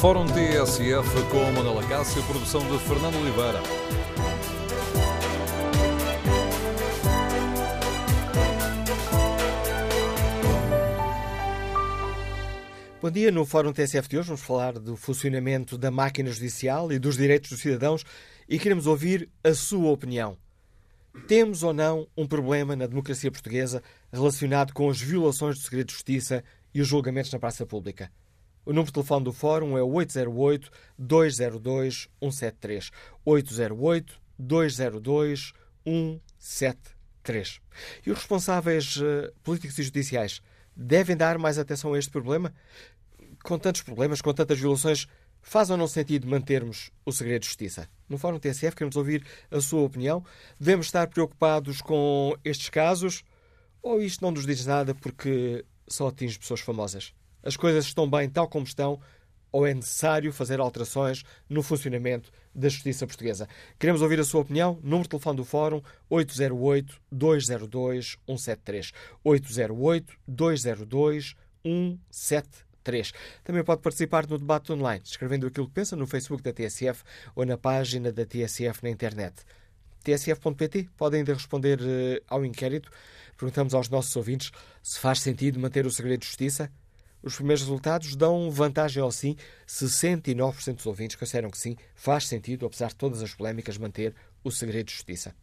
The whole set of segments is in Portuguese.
Fórum TSF com Manuela Cássio, produção de Fernando Oliveira. Bom dia. No Fórum TSF de hoje vamos falar do funcionamento da máquina judicial e dos direitos dos cidadãos e queremos ouvir a sua opinião. Temos ou não um problema na democracia portuguesa relacionado com as violações do segredo de justiça e os julgamentos na praça pública? O número de telefone do Fórum é 808-202-173. 808-202-173. E os responsáveis uh, políticos e judiciais devem dar mais atenção a este problema? Com tantos problemas, com tantas violações, faz ou não sentido mantermos o segredo de justiça? No Fórum TSF queremos ouvir a sua opinião. Devemos estar preocupados com estes casos? Ou isto não nos diz nada porque só atinge pessoas famosas? As coisas estão bem tal como estão ou é necessário fazer alterações no funcionamento da justiça portuguesa? Queremos ouvir a sua opinião. Número de telefone do Fórum 808-202-173. 808-202-173. Também pode participar no debate online, escrevendo aquilo que pensa no Facebook da TSF ou na página da TSF na internet. TSF.pt pode ainda responder uh, ao inquérito. Perguntamos aos nossos ouvintes se faz sentido manter o segredo de justiça. Os primeiros resultados dão vantagem ao sim. 69% dos ouvintes consideram que sim, faz sentido, apesar de todas as polémicas, manter o segredo de justiça.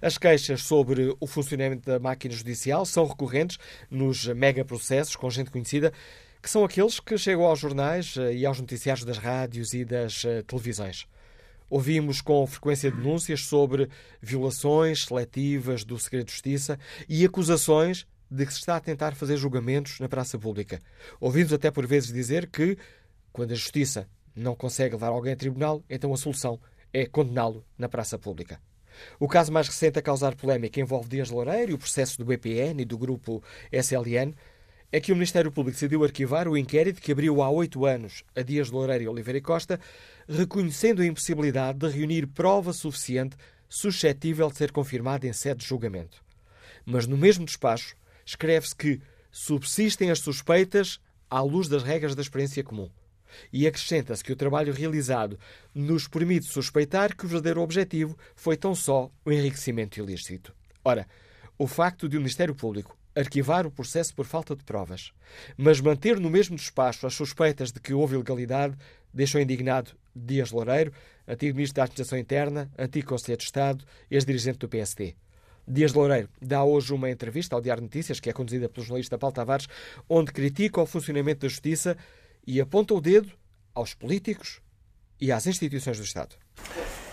As queixas sobre o funcionamento da máquina judicial são recorrentes nos megaprocessos com gente conhecida, que são aqueles que chegam aos jornais eh, e aos noticiários das rádios e das eh, televisões. Ouvimos com frequência denúncias sobre violações seletivas do segredo de justiça e acusações de que se está a tentar fazer julgamentos na praça pública. Ouvimos até por vezes dizer que, quando a justiça não consegue levar alguém a tribunal, então a solução é condená-lo na praça pública. O caso mais recente a causar polémica envolve Dias Loureiro e o processo do BPN e do grupo SLN é que o Ministério Público decidiu arquivar o inquérito que abriu há oito anos a Dias Loureiro e Oliveira Costa, reconhecendo a impossibilidade de reunir prova suficiente suscetível de ser confirmada em sede de julgamento. Mas no mesmo despacho, escreve-se que subsistem as suspeitas à luz das regras da experiência comum. E acrescenta-se que o trabalho realizado nos permite suspeitar que o verdadeiro objetivo foi tão só o enriquecimento ilícito. Ora, o facto de o Ministério Público arquivar o processo por falta de provas, mas manter no mesmo despacho as suspeitas de que houve ilegalidade, deixou indignado Dias Loureiro, antigo Ministro da Administração Interna, antigo Conselheiro de Estado, ex-dirigente do PSD. Dias Loureiro dá hoje uma entrevista ao Diário Notícias, que é conduzida pelo jornalista Paulo Tavares, onde critica o funcionamento da justiça e aponta o dedo aos políticos e às instituições do Estado.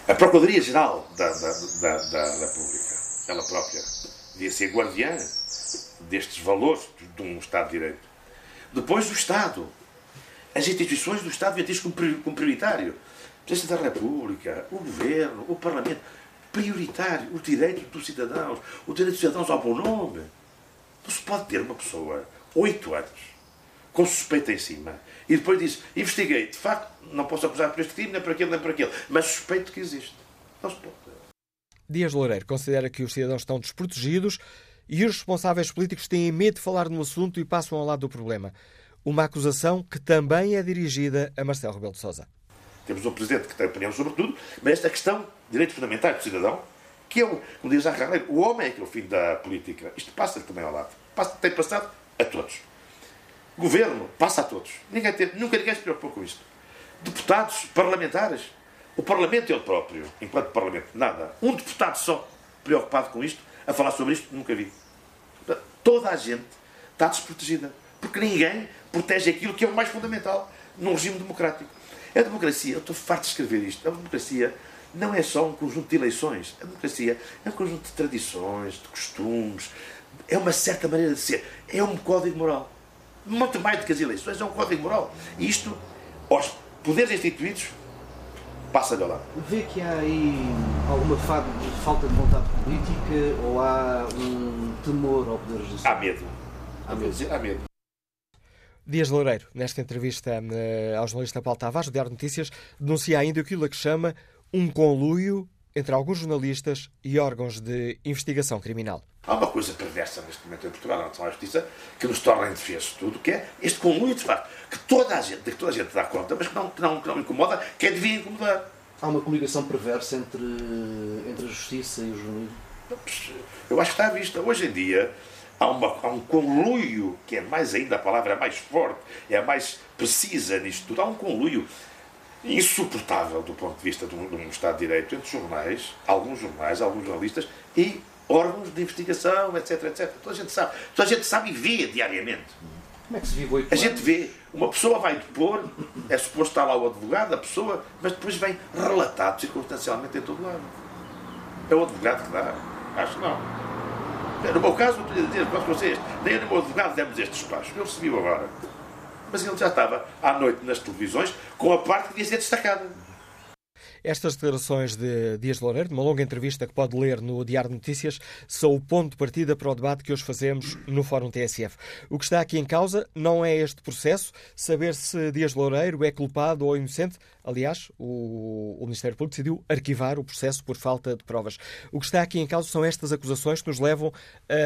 A Procuradoria-Geral da, da, da, da, República, ela própria, devia ser guardiã destes valores de um Estado de Direito. Depois do Estado. As instituições do Estado deviam ter como prioritário. O Presidente da República, o Governo, o Parlamento prioritário os direitos dos cidadãos, o direito dos cidadãos ao bom nome. Não se pode ter uma pessoa, oito anos, com suspeita em cima, e depois diz, investiguei, de facto, não posso acusar por este crime, nem por aquele, nem por aquele, mas suspeito que existe. Não se pode. Dias Loureiro considera que os cidadãos estão desprotegidos e os responsáveis políticos têm medo de falar no assunto e passam ao lado do problema. Uma acusação que também é dirigida a Marcelo Rebelo de Sousa. Temos um Presidente que tem opinião sobre tudo, mas esta questão, direitos fundamentais do cidadão, que é, o, como diz Carreiro, o homem é que é o fim da política. Isto passa também ao lado. Passa, tem passado a todos. Governo, passa a todos. Ninguém tem, nunca ninguém se preocupou com isto. Deputados, parlamentares. O Parlamento é o próprio, enquanto Parlamento, nada. Um deputado só preocupado com isto, a falar sobre isto, nunca vi. Toda a gente está desprotegida. Porque ninguém protege aquilo que é o mais fundamental num regime democrático. A democracia, eu estou farto de escrever isto, a democracia não é só um conjunto de eleições. A democracia é um conjunto de tradições, de costumes, é uma certa maneira de ser, é um código moral. Muito mais do que as eleições, é um código moral. E isto, aos poderes instituídos, passa-lhe ao lado. Vê que há aí alguma falta de vontade política ou há um temor ao poder judicial? Há medo. Há medo. Há medo. Dias Loureiro, nesta entrevista uh, ao jornalista Paulo Tavares, do Diário Notícias, denuncia ainda aquilo que chama um conluio entre alguns jornalistas e órgãos de investigação criminal. Há uma coisa perversa neste momento em Portugal, em relação à justiça, que nos torna indefesos de tudo, que é este conluio de facto, que toda a gente, que toda a gente dá conta, mas que não, que não, que não incomoda, que é devia incomodar. Há uma coligação perversa entre, entre a justiça e o jornalismo? Eu acho que está à vista. Hoje em dia, há, uma, há um conluio, que é mais ainda, a palavra é mais forte, é a mais precisa nisto tudo. Há um conluio insuportável do ponto de vista de um, de um Estado de Direito entre jornais, alguns jornais, alguns jornalistas e órgãos de investigação, etc, etc. Toda a gente sabe. Toda a gente sabe e vê diariamente. Como é que se vive oito A gente vê. Uma pessoa vai depor, é suposto estar lá o advogado, a pessoa, mas depois vem relatado circunstancialmente em todo lado. É o advogado que dá. Acho que não. No meu caso, não estou a dizer para vocês, nem o meu advogado demos este despacho. Eu recebi-o agora. Mas ele já estava à noite nas televisões com a parte que devia ser destacada. Estas declarações de Dias de Loureiro, de uma longa entrevista que pode ler no Diário de Notícias, são o ponto de partida para o debate que hoje fazemos no Fórum TSF. O que está aqui em causa não é este processo, saber se Dias de Loureiro é culpado ou inocente. Aliás, o, o Ministério Público decidiu arquivar o processo por falta de provas. O que está aqui em causa são estas acusações que nos levam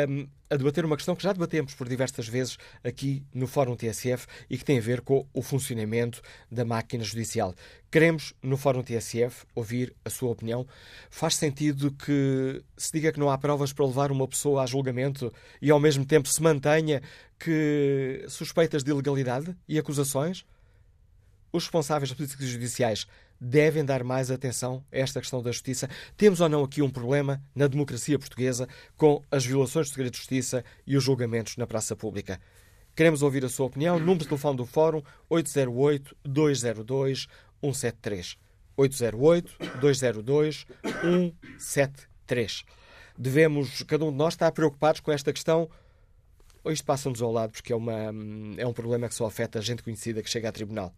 um, a debater uma questão que já debatemos por diversas vezes aqui no Fórum TSF e que tem a ver com o funcionamento da máquina judicial. Queremos, no Fórum TSF, ouvir a sua opinião. Faz sentido que se diga que não há provas para levar uma pessoa a julgamento e, ao mesmo tempo, se mantenha que suspeitas de ilegalidade e acusações? Os responsáveis políticos judiciais devem dar mais atenção a esta questão da justiça. Temos ou não aqui um problema na democracia portuguesa com as violações do segredo de justiça e os julgamentos na praça pública? Queremos ouvir a sua opinião. Número de telefone do Fórum 808-202-173. 808-202-173. Devemos, cada um de nós, estar preocupados com esta questão isto passa-nos ao lado porque é, uma, é um problema que só afeta a gente conhecida que chega a tribunal?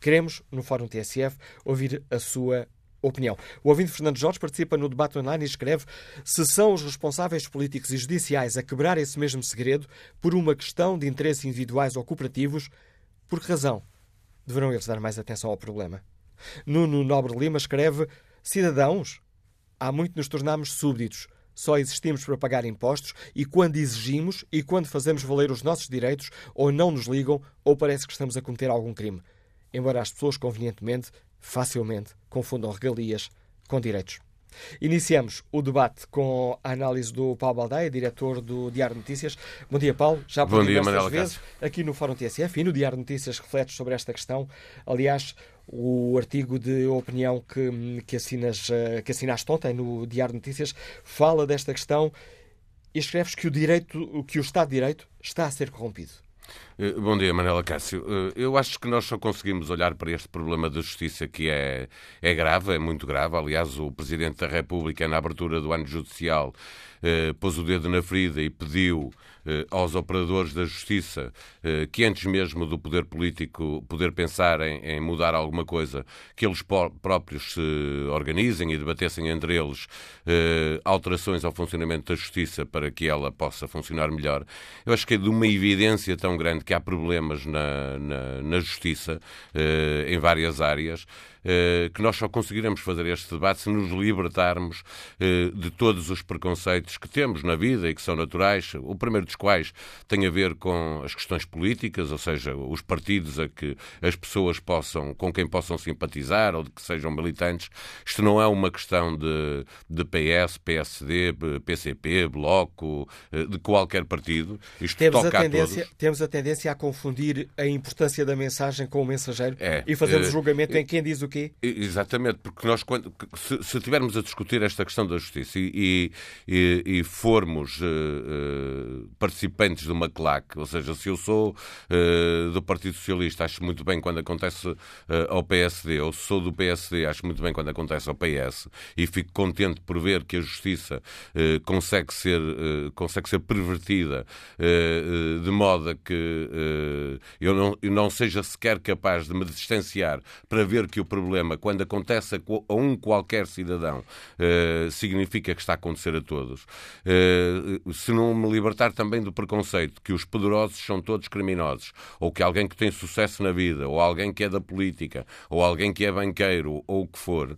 Queremos, no Fórum TSF, ouvir a sua opinião. O ouvinte Fernando Jorge participa no debate online e escreve se são os responsáveis políticos e judiciais a quebrar esse mesmo segredo por uma questão de interesses individuais ou cooperativos, por que razão deverão eles dar mais atenção ao problema? Nuno Nobre Lima escreve cidadãos, há muito nos tornamos súbditos. Só existimos para pagar impostos e quando exigimos e quando fazemos valer os nossos direitos, ou não nos ligam, ou parece que estamos a cometer algum crime embora as pessoas convenientemente, facilmente, confundam regalias com direitos. Iniciamos o debate com a análise do Paulo Baldaia, diretor do Diário de Notícias. Bom dia, Paulo. Já por diversas vezes aqui no Fórum TSF e no Diário de Notícias refletes sobre esta questão. Aliás, o artigo de opinião que, que, assinas, eh, que assinaste ontem no Diário de Notícias fala desta questão e escreves que o, direito, que o Estado de Direito está a ser corrompido. Eh, bom dia, Manela Cássio. Eh, eu acho que nós só conseguimos olhar para este problema da justiça que é, é grave, é muito grave. Aliás, o Presidente da República, na abertura do ano judicial, eh, pôs o dedo na ferida e pediu aos operadores da justiça eh, que antes mesmo do poder político poder pensar em, em mudar alguma coisa, que eles próprios se organizem e debatessem entre eles eh, alterações ao funcionamento da justiça para que ela possa funcionar melhor. Eu acho que é de uma evidência tão grande que há problemas na, na, na justiça em várias áreas. Eh, que nós só conseguiremos fazer este debate se nos libertarmos eh, de todos os preconceitos que temos na vida e que são naturais, o primeiro dos quais tem a ver com as questões políticas, ou seja, os partidos a que as pessoas possam, com quem possam simpatizar ou de que sejam militantes. Isto não é uma questão de, de PS, PSD, PCP, Bloco, eh, de qualquer partido. Isto temos toca a tendência, a todos. Temos a tendência a confundir a importância da mensagem com o mensageiro é, e fazemos uh, julgamento em quem diz o quê quê? Exatamente, porque nós, quando, se, se tivermos a discutir esta questão da justiça e, e, e formos uh, participantes de uma claque, ou seja, se eu sou uh, do Partido Socialista, acho muito bem quando acontece ao PSD, ou se sou do PSD, acho muito bem quando acontece ao PS, e fico contente por ver que a justiça consegue, ser, consegue ser pervertida de modo a que eu, não, eu não seja sequer capaz de me distanciar para ver que o problema, quando acontece a, um qualquer cidadão, uh, significa que está a acontecer a todos. Uh, se não me libertar também do preconceito que os poderosos são todos criminosos, ou que alguém que tem sucesso na vida, ou alguém que é da política, ou alguém que é banqueiro, ou o que for,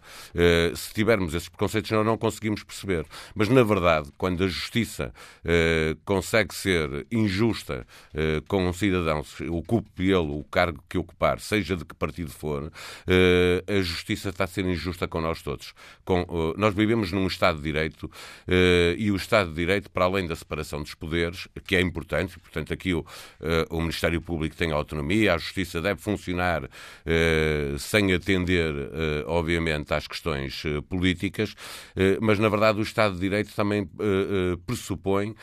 se tivermos esses preconceitos, nós não conseguimos perceber. Mas, na verdade, quando a justiça consegue ser injusta com um cidadão, ocupe ele o cargo que ocupar, seja de que partido for, eh, a justiça está a ser injusta com nós todos. Com, eh, nós vivemos num Estado de Direito eh, e o Estado de Direito, para além da separação dos poderes, que é importante, portanto, aqui o, o Ministério Público tem autonomia, a justiça deve funcionar sem atender, obviamente, às questões políticas, mas, na verdade, o Estado de Direito também pressupõe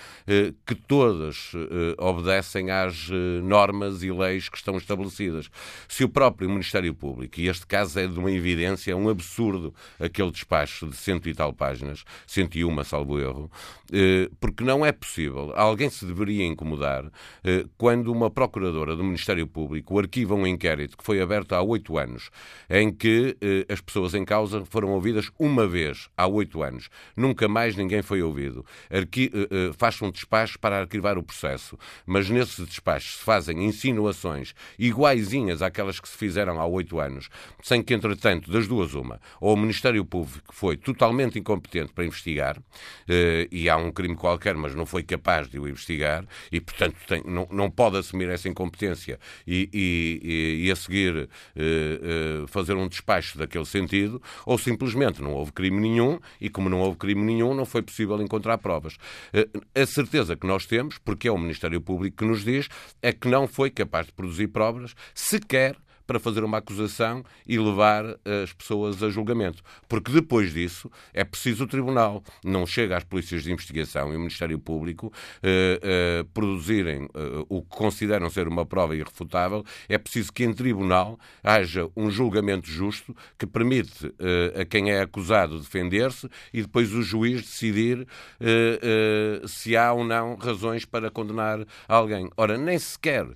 que todas obedecem às normas e leis que estão estabelecidas. Se o próprio Ministério Público, e este caso é de uma evidência, é um absurdo aquele despacho de cento e tal páginas, 101, salvo erro, eh, porque não é possível, alguém se deveria incomodar eh, quando uma procuradora do Ministério Público arquiva um inquérito que foi aberto há oito anos, em que eh, as pessoas em causa foram ouvidas uma vez há oito anos. Nunca mais ninguém foi ouvido. Faz-se um despacho para arquivar o processo, mas nesse despacho se fazem insinuações iguaizinhas àquelas que se fizeram há oito anos, sem que, entretanto, das duas uma, ou o Ministério Público foi totalmente incompetente para investigar, eh, e há um crime qualquer, mas não foi capaz de o investigar, e, portanto, tem, não, não pode assumir essa incompetência e, e, e a seguir eh, eh, fazer um despacho daquele sentido, ou simplesmente não houve crime nenhum, e como não houve crime nenhum, não foi possível encontrar provas. A certeza que nós temos, porque é o Ministério Público que nos diz, é que não foi capaz de produzir provas, sequer para fazer uma acusação e levar eh, as pessoas a julgamento. Porque depois disso é preciso o Tribunal. Não chega às polícias de investigação e o Ministério Público eh, eh, produzirem o que consideram ser uma prova irrefutável. É preciso que em Tribunal haja um julgamento justo que permite a quem é acusado defender-se e depois o juiz decidir se há ou não razões para condenar alguém. Ora, nem sequer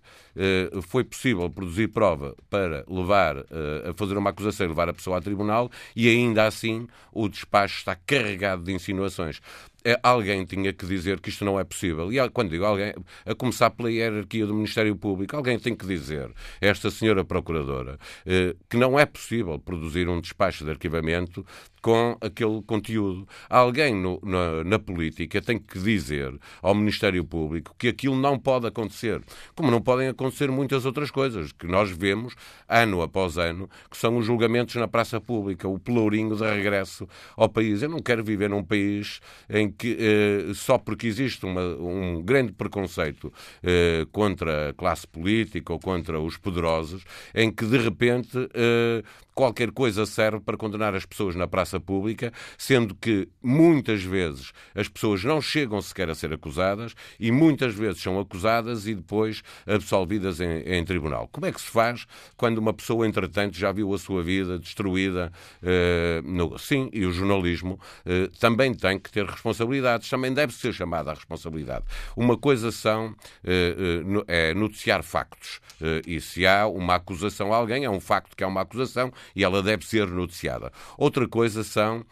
foi possível produzir prova para para levar uh, a fazer uma acusação e levar a pessoa a tribunal e ainda assim o despacho está carregado de insinuações. É, alguém tinha que dizer que isto não é possível. E quando digo alguém, a começar pela hierarquia do Ministério Público, alguém tem que dizer, esta senhora Procuradora, eh, que não é possível produzir um despacho de arquivamento com aquele conteúdo. Alguém no, na, na, política tem que dizer ao Ministério Público que aquilo não pode acontecer. Como não podem acontecer muitas outras coisas que nós vemos ano após ano, que são os julgamentos na praça pública, o pelourinho de regresso ao país. Eu não quero viver num país em que eh, só porque existe uma, um grande preconceito eh, contra a classe política ou contra os poderosos, em que de repente eh, qualquer coisa serve para condenar as pessoas na praça pública, sendo que muitas vezes as pessoas não chegam sequer a ser acusadas e muitas vezes são acusadas e depois absolvidas em, em tribunal. Como é que se faz quando uma pessoa, entretanto, já viu a sua vida destruída? Uh, no... Sim, e o jornalismo uh, também tem que ter responsabilidades, também deve ser chamada à responsabilidade. Uma coisa são uh, é noticiar factos e se há uma acusação a alguém, é um facto que é uma acusação e ela deve ser noticiada. Outra coisa são uh,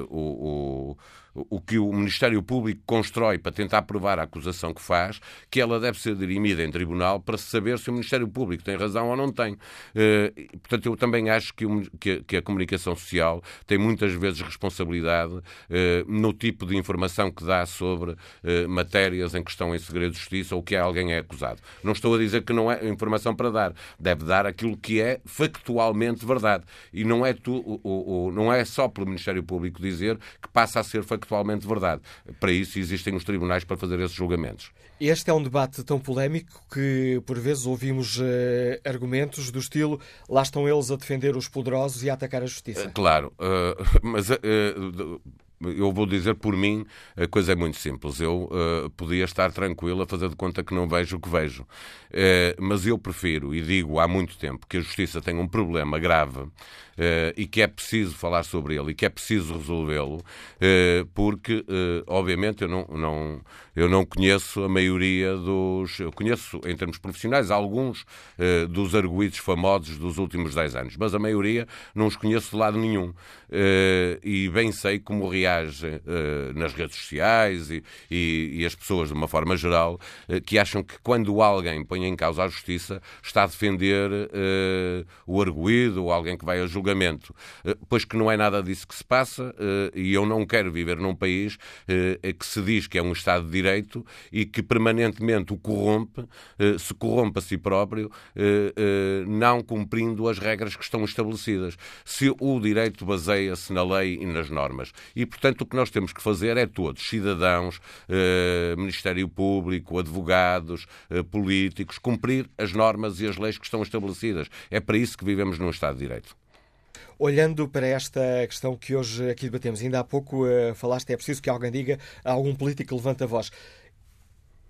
uh, uh, o, o que o Ministério Público constrói para tentar provar a acusação que faz, que ela deve ser dirimida em tribunal para saber se o Ministério Público tem razão ou não tem. Eh, portanto, eu também acho que a comunicação social tem muitas vezes responsabilidade eh, no tipo de informação que dá sobre eh, matérias em que estão em segredo de justiça ou que alguém é acusado. Não estou a dizer que não é informação para dar. Deve dar aquilo que é factualmente verdade. E não é, tu, não é só pelo Ministério Público dizer que passa a ser factualmente factualmente verdade. Para isso existem os tribunais para fazer esses julgamentos. Este é um debate tão polémico que, por vezes, ouvimos uh, argumentos do estilo lá estão eles a defender os poderosos e a atacar a justiça. Claro, uh, mas uh, eu vou dizer por mim, a coisa é muito simples. Eu uh, podia estar tranquilo a fazer de conta que não vejo o que vejo. Uh, mas eu prefiro, e digo há muito tempo, que a justiça tem um problema grave uh, e que é preciso falar sobre ele e que é preciso resolvê-lo, porque, obviamente, eu não, não, eu não conheço a maioria dos. Eu conheço, em termos profissionais, alguns dos arguídos famosos dos últimos 10 anos, mas a maioria não os conheço de lado nenhum. e bem sei como reagem nas redes sociais e, e, e, as pessoas, de uma forma geral, que acham que quando alguém põe em causa a justiça está a defender o arguído ou alguém que vai a julgamento, eh, pois que não é nada disso que se passa eh, e eu não quero viver num país eh, que se diz que é um Estado de Direito e que permanentemente o corrompe, se corrompe a si próprio, não cumprindo as regras que estão estabelecidas. Se o direito baseia-se na lei e nas normas. E, portanto, o que nós temos que fazer é todos, cidadãos, Ministério Público, advogados, políticos, cumprir as normas e as leis que estão estabelecidas. É para isso que vivemos num Estado de Direito. Olhando para esta questão que hoje aqui debatemos, ainda há pouco uh, falaste, é preciso que alguém diga, algum político levanta a voz.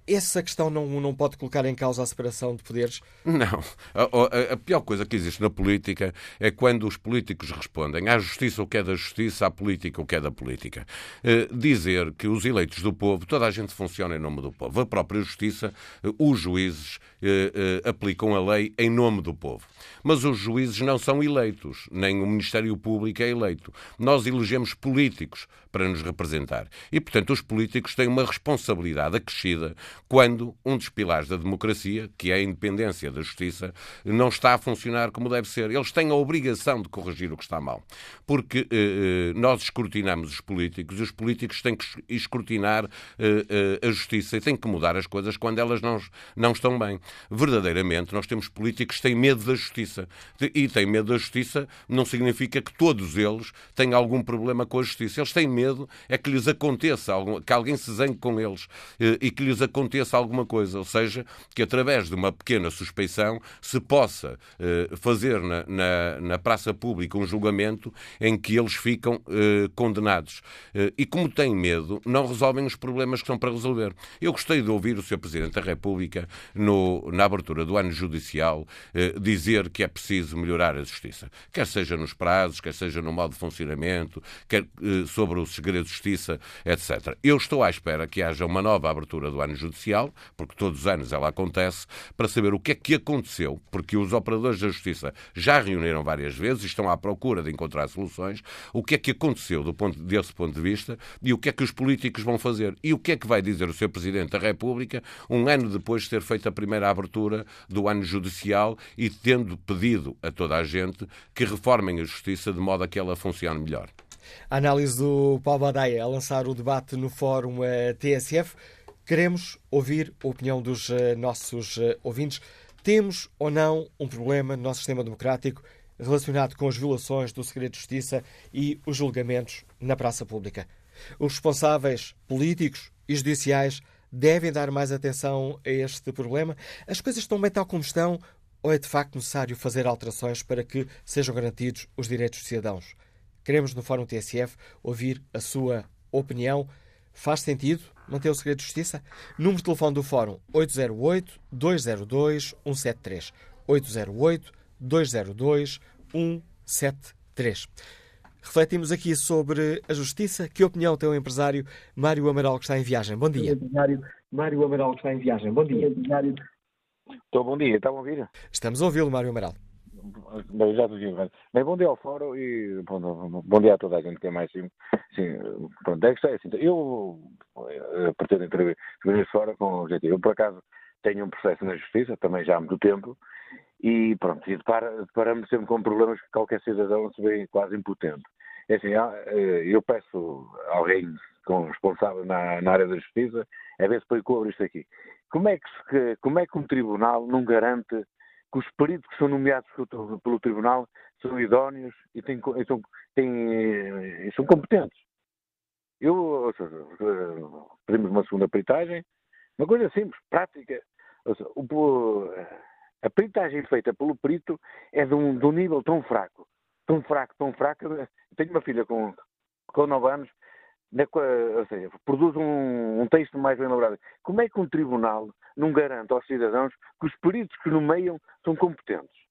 Essa questão não, não pode colocar em causa a separação de poderes? Não. A, a, a, pior coisa que existe na política é quando os políticos respondem à justiça o que é da justiça, à política o que é da política. Uh, dizer que os eleitos do povo, toda a gente funciona em nome do povo. A própria justiça, uh, os juízes uh, aplicam a lei em nome do povo. Mas os juízes não são eleitos, nem o Ministério Público é eleito. Nós elegemos políticos para nos representar. E, portanto, os políticos têm uma responsabilidade acrescida quando um dos pilares da democracia, que é a independência da justiça, não está a funcionar como deve ser. Eles têm a obrigação de corrigir o que está mal. Porque eh, eh nós escrutinamos os políticos e os políticos têm que escrutinar eh, eh, a justiça e têm que mudar as coisas quando elas não, não estão bem. Verdadeiramente, nós temos políticos que têm medo da justiça. E têm medo da justiça não significa que todos eles têm algum problema com a justiça. Eles têm medo é que lhes aconteça, que alguém se zangue com eles eh, e que lhes aconteça alguma coisa, ou seja, que através de uma pequena suspeição se possa eh, fazer na, na, na, praça pública um julgamento em que eles ficam eh, condenados. E como têm medo, não resolvem os problemas que estão para resolver. Eu gostei de ouvir o Sr. Presidente da República, no, na abertura do ano judicial, dizer que é preciso melhorar a justiça, quer seja nos prazos, quer seja no modo de funcionamento, quer sobre o segredo de justiça, etc. Eu estou à espera que haja uma nova abertura do ano judicial porque todos os anos ela acontece, para saber o que é que aconteceu, porque os operadores da Justiça já reuniram várias vezes e estão à procura de encontrar soluções, o que é que aconteceu do ponto, desse ponto de vista e o que é que os políticos vão fazer e o que é que vai dizer o Sr. Presidente da República um ano depois de ter feito a primeira abertura do ano judicial e tendo pedido a toda a gente que reformem a Justiça de modo a que ela funcione melhor. A análise do Paulo Badaia a lançar o debate no Fórum eh, TSF. Queremos ouvir a opinião dos uh, nossos uh, ouvintes. Temos ou não um problema no nosso sistema democrático relacionado com as violações do segredo de justiça e os julgamentos na praça pública? Os responsáveis políticos e judiciais devem dar mais atenção a este problema? As coisas estão bem tal como estão ou é de facto necessário fazer alterações para que sejam garantidos os direitos dos cidadãos? Queremos, no Fórum TSF, ouvir a sua opinião. Faz sentido manter o segredo de justiça? Número de telefone do Fórum 808-202-173. 808-202-173. Refletimos aqui sobre a justiça. Que opinião tem o empresário Mário Amaral, que está em viagem? Bom dia. Empresário Mário Amaral, que está em viagem. Bom dia. Estou bom dia. Estão a ouvir? Estamos a ouvi-lo, Mário Amaral mas já te Bem, bom dia ao fórum e bom, bom dia a toda a gente que é mais sim. sim pronto, é que é assim. Eu eh, pretendo intervir nesse fórum com o objetivo. Eu, por acaso, tenho um processo na justiça, também já há muito tempo, e pronto, e deparamos sempre com problemas que qualquer cidadão se vê quase impotente. É assim, eh, eu peço a alguém com responsável na, na, área da justiça a ver se põe cobra isto aqui. Como é, que como é que um tribunal não garante que os peritos que são nomeados pelo Tribunal são idóneos e têm, são, têm, são competentes. Eu, ou seja, pedimos uma segunda peritagem, uma coisa simples, prática. Seja, o, a peritagem feita pelo perito é de um, de um nível tão fraco, tão fraco, tão fraco. Tenho uma filha com, com 9 anos, ou seja, produz um, um, texto mais bem elaborado. Como é que um tribunal não garante aos cidadãos que os peritos que nomeiam são competentes?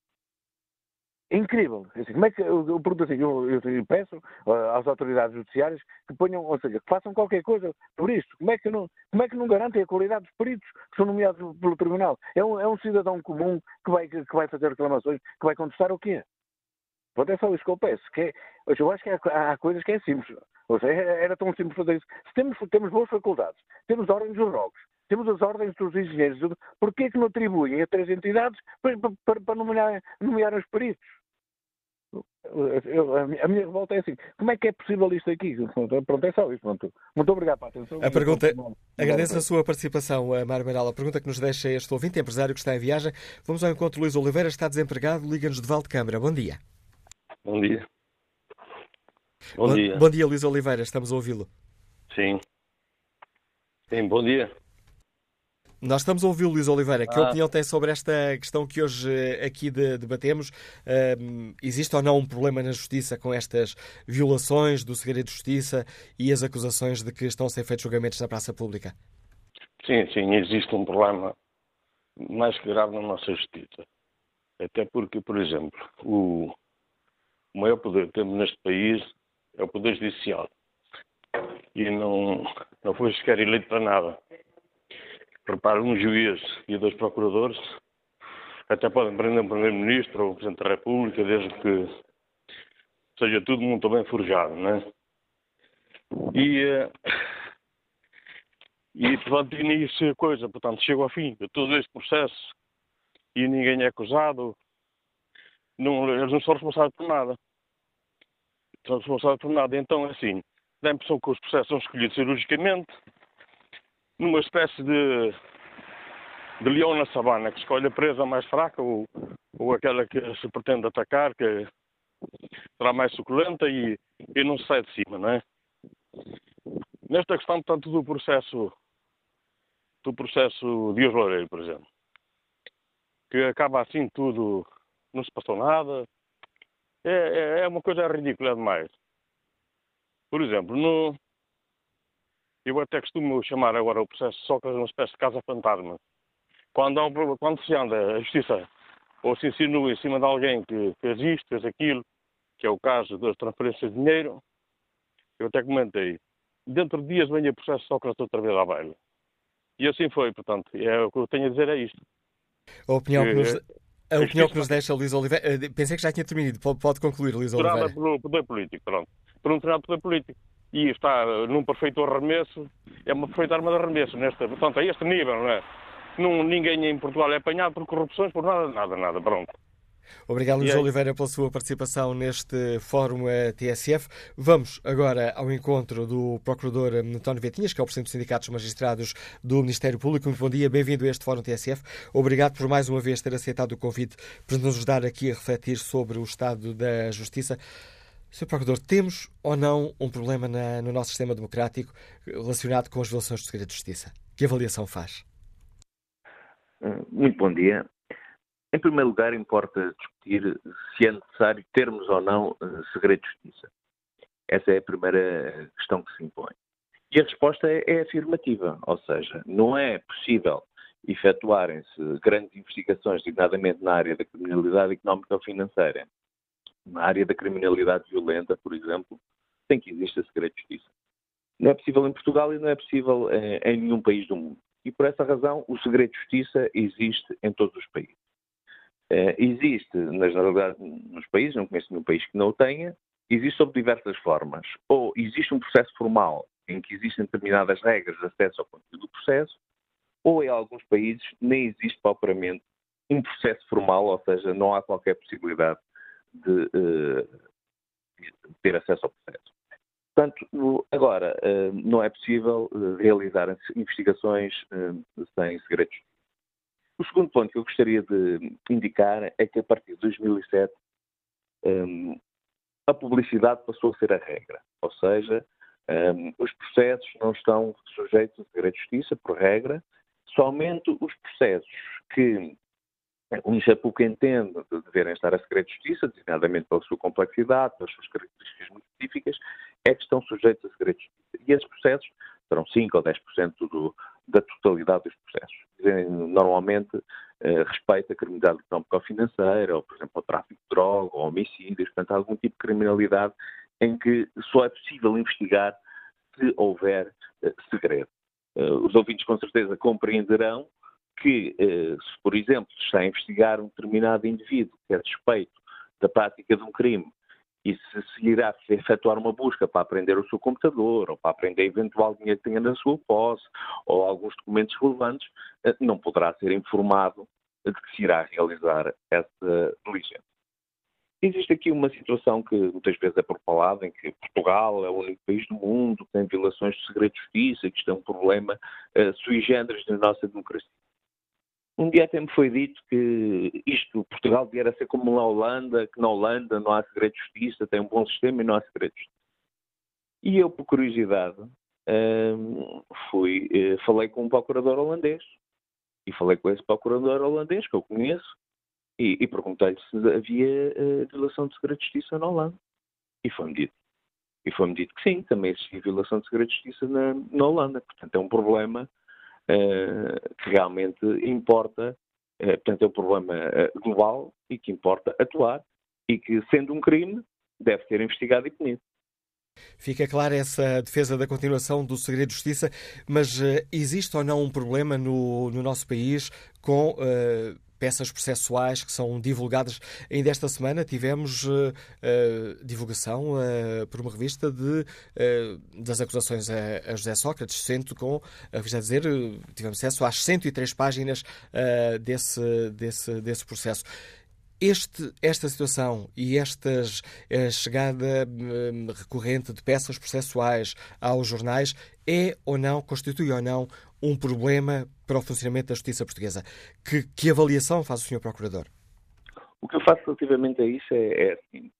É incrível. Assim, como é que, eu, pergunto assim, eu, eu, peço uh, às autoridades judiciárias que ponham, ou seja, que façam qualquer coisa por isto. Como é que não, como é que não garantem a qualidade dos peritos que são nomeados pelo tribunal? É um, é um cidadão comum que vai, que vai fazer reclamações, que vai contestar o quê? Pode é só isso que eu peço. Que é, eu acho que há, há, coisas que é simples. Ou seja, era tão simples fazer isso. Se temos, temos boas faculdades, temos ordens dos jogos, temos as ordens dos engenheiros, porquê que não atribuem a três entidades para, para, para nomear, nomear os peritos? Eu, a, minha, revolta é assim: como é que é possível isto aqui? Pronto, é só isso. Pronto. Muito obrigado pela atenção. A pergunta, agradeço a sua participação, Mário Maral. A pergunta que nos deixa este ouvinte, empresário que está em viagem. Vamos ao encontro Luís Oliveira, está desempregado, liga-nos de Câmara. Bom dia. Bom dia. Bom, bom dia. Bom dia, Luís Oliveira, estamos a ouvi-lo. Sim. Sim, bom dia. Nós estamos a ouvir o Luís Oliveira. Que ah. opinião tem sobre esta questão que hoje eh, aqui debatemos? Uh, existe ou não um problema na Justiça com estas violações do segredo de Justiça e as acusações de que estão a ser feitos julgamentos na praça pública? Sim, sim, existe um problema mais que grave na nossa Justiça. Até porque, por exemplo, o, o maior poder que temos neste país é o Poder Judicial. E não, não foi sequer eleito para nada. Prepara um juiz e dois procuradores, até podem prender um Primeiro-Ministro ou um Presidente da República, desde que seja tudo muito bem forjado, não é? E, eh, e portanto, nisso a coisa, portanto, chega ao fim de todo este processo e ninguém é acusado, não, eles não são responsáveis por nada são responsáveis por nada. Então, é assim, dá a impressão que os processos são escolhidos cirurgicamente, numa espécie de, de leão na sabana, que escolhe a presa mais fraca ou, ou aquela que se pretende atacar, que será mais suculenta e, e não se sai de cima, não é? Nesta questão, portanto, do processo do processo de Loureiro, por exemplo, que acaba assim tudo, não se passou nada, é, é, é uma coisa ridícula demais. Por exemplo, no, eu até costumo chamar agora o processo de Sócrates uma espécie de casa-fantasma. Quando, um, quando se anda a justiça ou se insinua em cima de alguém que fez isto, fez aquilo, que é o caso das transferências de dinheiro, eu até comentei, dentro de dias vem o processo de Sócrates outra vez à baila. E assim foi, portanto, é, o que eu tenho a dizer é isto. A opinião que, que nos, a opinião que nos deixa Luís Oliveira. Eh, pensei que já tinha terminado. Pode, concluir, Luís Oliveira. pelo poder político, pronto. Por um determinado poder político. E está num perfeito arremesso, é uma perfeita arma de arremesso, nesta, portanto, a este nível, não é? Não, ninguém em Portugal é apanhado por corrupções, por nada, nada, nada, pronto. Obrigado, Luís Oliveira, pela sua participação neste Fórum eh, TSF. Vamos agora ao encontro do Procurador eh, António Vetinhas, que é o Presidente dos Sindicatos Magistrados do Ministério Público. Muito bom dia, bem-vindo a este Fórum TSF. Obrigado por mais uma vez ter aceitado o convite para nos ajudar aqui a refletir sobre o estado da Justiça. Sr. Procurador, temos ou não um problema na, no nosso sistema democrático relacionado com as violações do segredo de justiça? Que avaliação faz? Muito bom dia. Em primeiro lugar, importa discutir se é necessário termos ou não uh, segredo de justiça. Essa é a primeira questão que se impõe. E a resposta é, é afirmativa, ou seja, não é possível efetuarem-se grandes investigações, designadamente na área da criminalidade económica ou financeira, na área da criminalidade violenta, por exemplo, sem que exista segredo de justiça. Não é possível em Portugal e não é possível eh, em nenhum país do mundo. E por essa razão, o segredo de justiça existe em todos os países. Uh, existe, na generalidade, nos países, não conheço nenhum país que não o tenha, existe sob diversas formas. Ou existe um processo formal em que existem determinadas regras de acesso ao conteúdo do processo, ou em alguns países nem existe propriamente um processo formal, ou seja, não há qualquer possibilidade de, uh, de ter acesso ao processo. Portanto, agora, uh, não é possível realizar investigações sem segredos o segundo ponto que eu gostaria de indicar é que a partir de 2007 um, a publicidade passou a ser a regra, ou seja, um, os processos não estão sujeitos a segredo de justiça, por regra, somente os processos que o Ministério entende de deverem estar a segredo de justiça, designadamente pela sua complexidade, pelas suas características muito específicas, é que estão sujeitos a segredos de justiça. E esses processos serão 5 ou 10% do, da totalidade dos processos. Normalmente eh, respeita a criminalidade económica ou por exemplo, o tráfico de droga, ou homicídios, portanto, algum tipo de criminalidade em que só é possível investigar se houver eh, segredo. Eh, os ouvintes com certeza compreenderão que, se, por exemplo, se está a investigar um determinado indivíduo que é suspeito da prática de um crime e se se irá efetuar uma busca para aprender o seu computador ou para aprender eventual dinheiro que tenha na sua posse ou alguns documentos relevantes, eh, não poderá ser informado de que se irá realizar essa diligência. Existe aqui uma situação que muitas vezes é propalada, em que Portugal é o único país do mundo que tem violações de segredo de justiça, que isto é um problema uh, sui generis da nossa democracia. Um dia até me foi dito que isto, Portugal vier a ser como na Holanda, que na Holanda não há segredo de justiça, tem um bom sistema e não há segredo de justiça. E eu, por curiosidade, hum, fui, eh, falei com um procurador holandês. E falei com esse procurador holandês, que eu conheço, e, e perguntei-lhe se havia uh, violação de segredo de justiça na Holanda. E foi-me dito. E foi-me dito que sim, também existia violação de segredo de justiça na, na Holanda. Portanto, é um problema que realmente importa, uh, portanto, é um problema uh, global e que importa atuar e que, sendo um crime, deve ser investigado e punido. Fica clara essa defesa da continuação do segredo de justiça, mas existe ou não um problema no, no nosso país com peças processuais que são divulgadas. Ainda esta semana tivemos uh, uh, divulgação uh, por uma revista de, das acusações a, a, José Sócrates, sendo com, revista a dizer, tivemos acesso às 103 páginas desse, desse, desse processo. Este, esta situação e estas, a chegada hum, recorrente de peças processuais aos jornais é ou não, constitui ou não um problema para o funcionamento da justiça portuguesa. Que, que avaliação faz o Sr. Procurador? O que eu faço relativamente a isso é, é assim: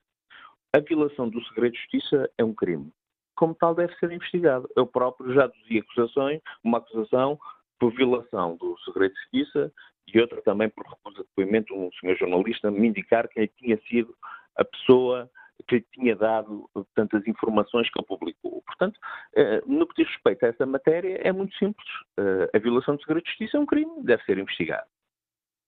a violação do segredo de justiça é um crime. Como tal, deve ser investigado. Eu próprio já dizia acusações, uma acusação por violação do segredo de justiça e outra também por recusa de depoimento de um senhor jornalista me indicar quem tinha sido a pessoa que lhe tinha dado tantas informações que ele publicou. Portanto, eh, no que diz respeito a essa matéria, é muito simples. Eh, a violação de segredo de justiça é um crime, deve ser investigado.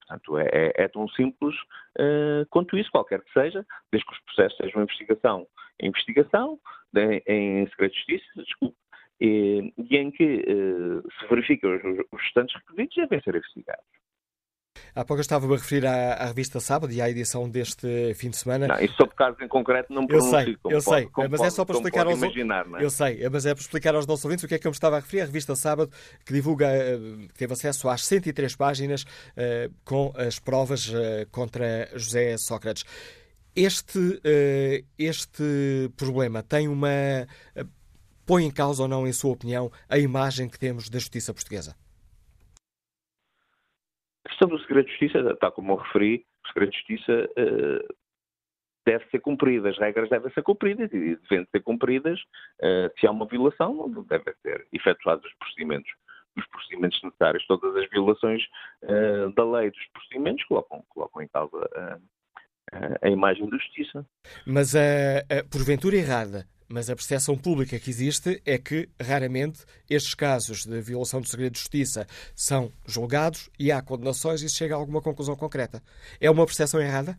Portanto, é, é, é tão simples uh, quanto isso, qualquer que seja, desde que os processos sejam investigação em investigação, em, em segredo de justiça, desculpe, e, e em que se verificam os, os restantes requisitos devem ser investigados. Há pouco eu estava-me a referir à, à, revista Sábado e à edição deste fim de semana. Não, isso sobre casos em concreto não me Eu sei, eu sei, pode, mas é só para explicar aos imaginar, é? Eu sei, mas é para explicar aos nossos ouvintes o que é que eu me estava a referir. A revista Sábado, que divulga, eh, que teve acesso às 103 páginas uh, com as provas uh, contra José Sócrates. Este, uh, este problema tem uma. põe em causa ou não, em sua opinião, a imagem que temos da justiça portuguesa? A questão do segredo de justiça, tal como eu referi, o segredo de justiça uh, deve ser cumprido, as regras devem ser cumpridas e devem ser cumpridas. Uh, se há uma violação, devem ser efetuados os procedimentos, os procedimentos necessários. Todas as violações uh, da lei dos procedimentos colocam, colocam em causa a imagem da justiça. Mas, porventura errada, mas a percepção pública que existe é que, raramente, estes casos de violação do segredo de justiça são julgados e há condenações e se chega a alguma conclusão concreta. É uma percepção errada?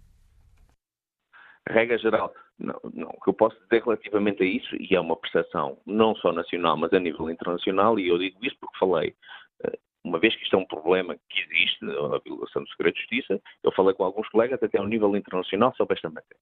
Regra geral, não, não. O que eu posso dizer relativamente a isso, e é uma percepção não só nacional, mas a nível internacional, e eu digo isso porque falei, eh, uma vez que isto é um problema que existe, a violação do segredo de justiça, eu falei com alguns colegas até ao nível internacional sobre esta matéria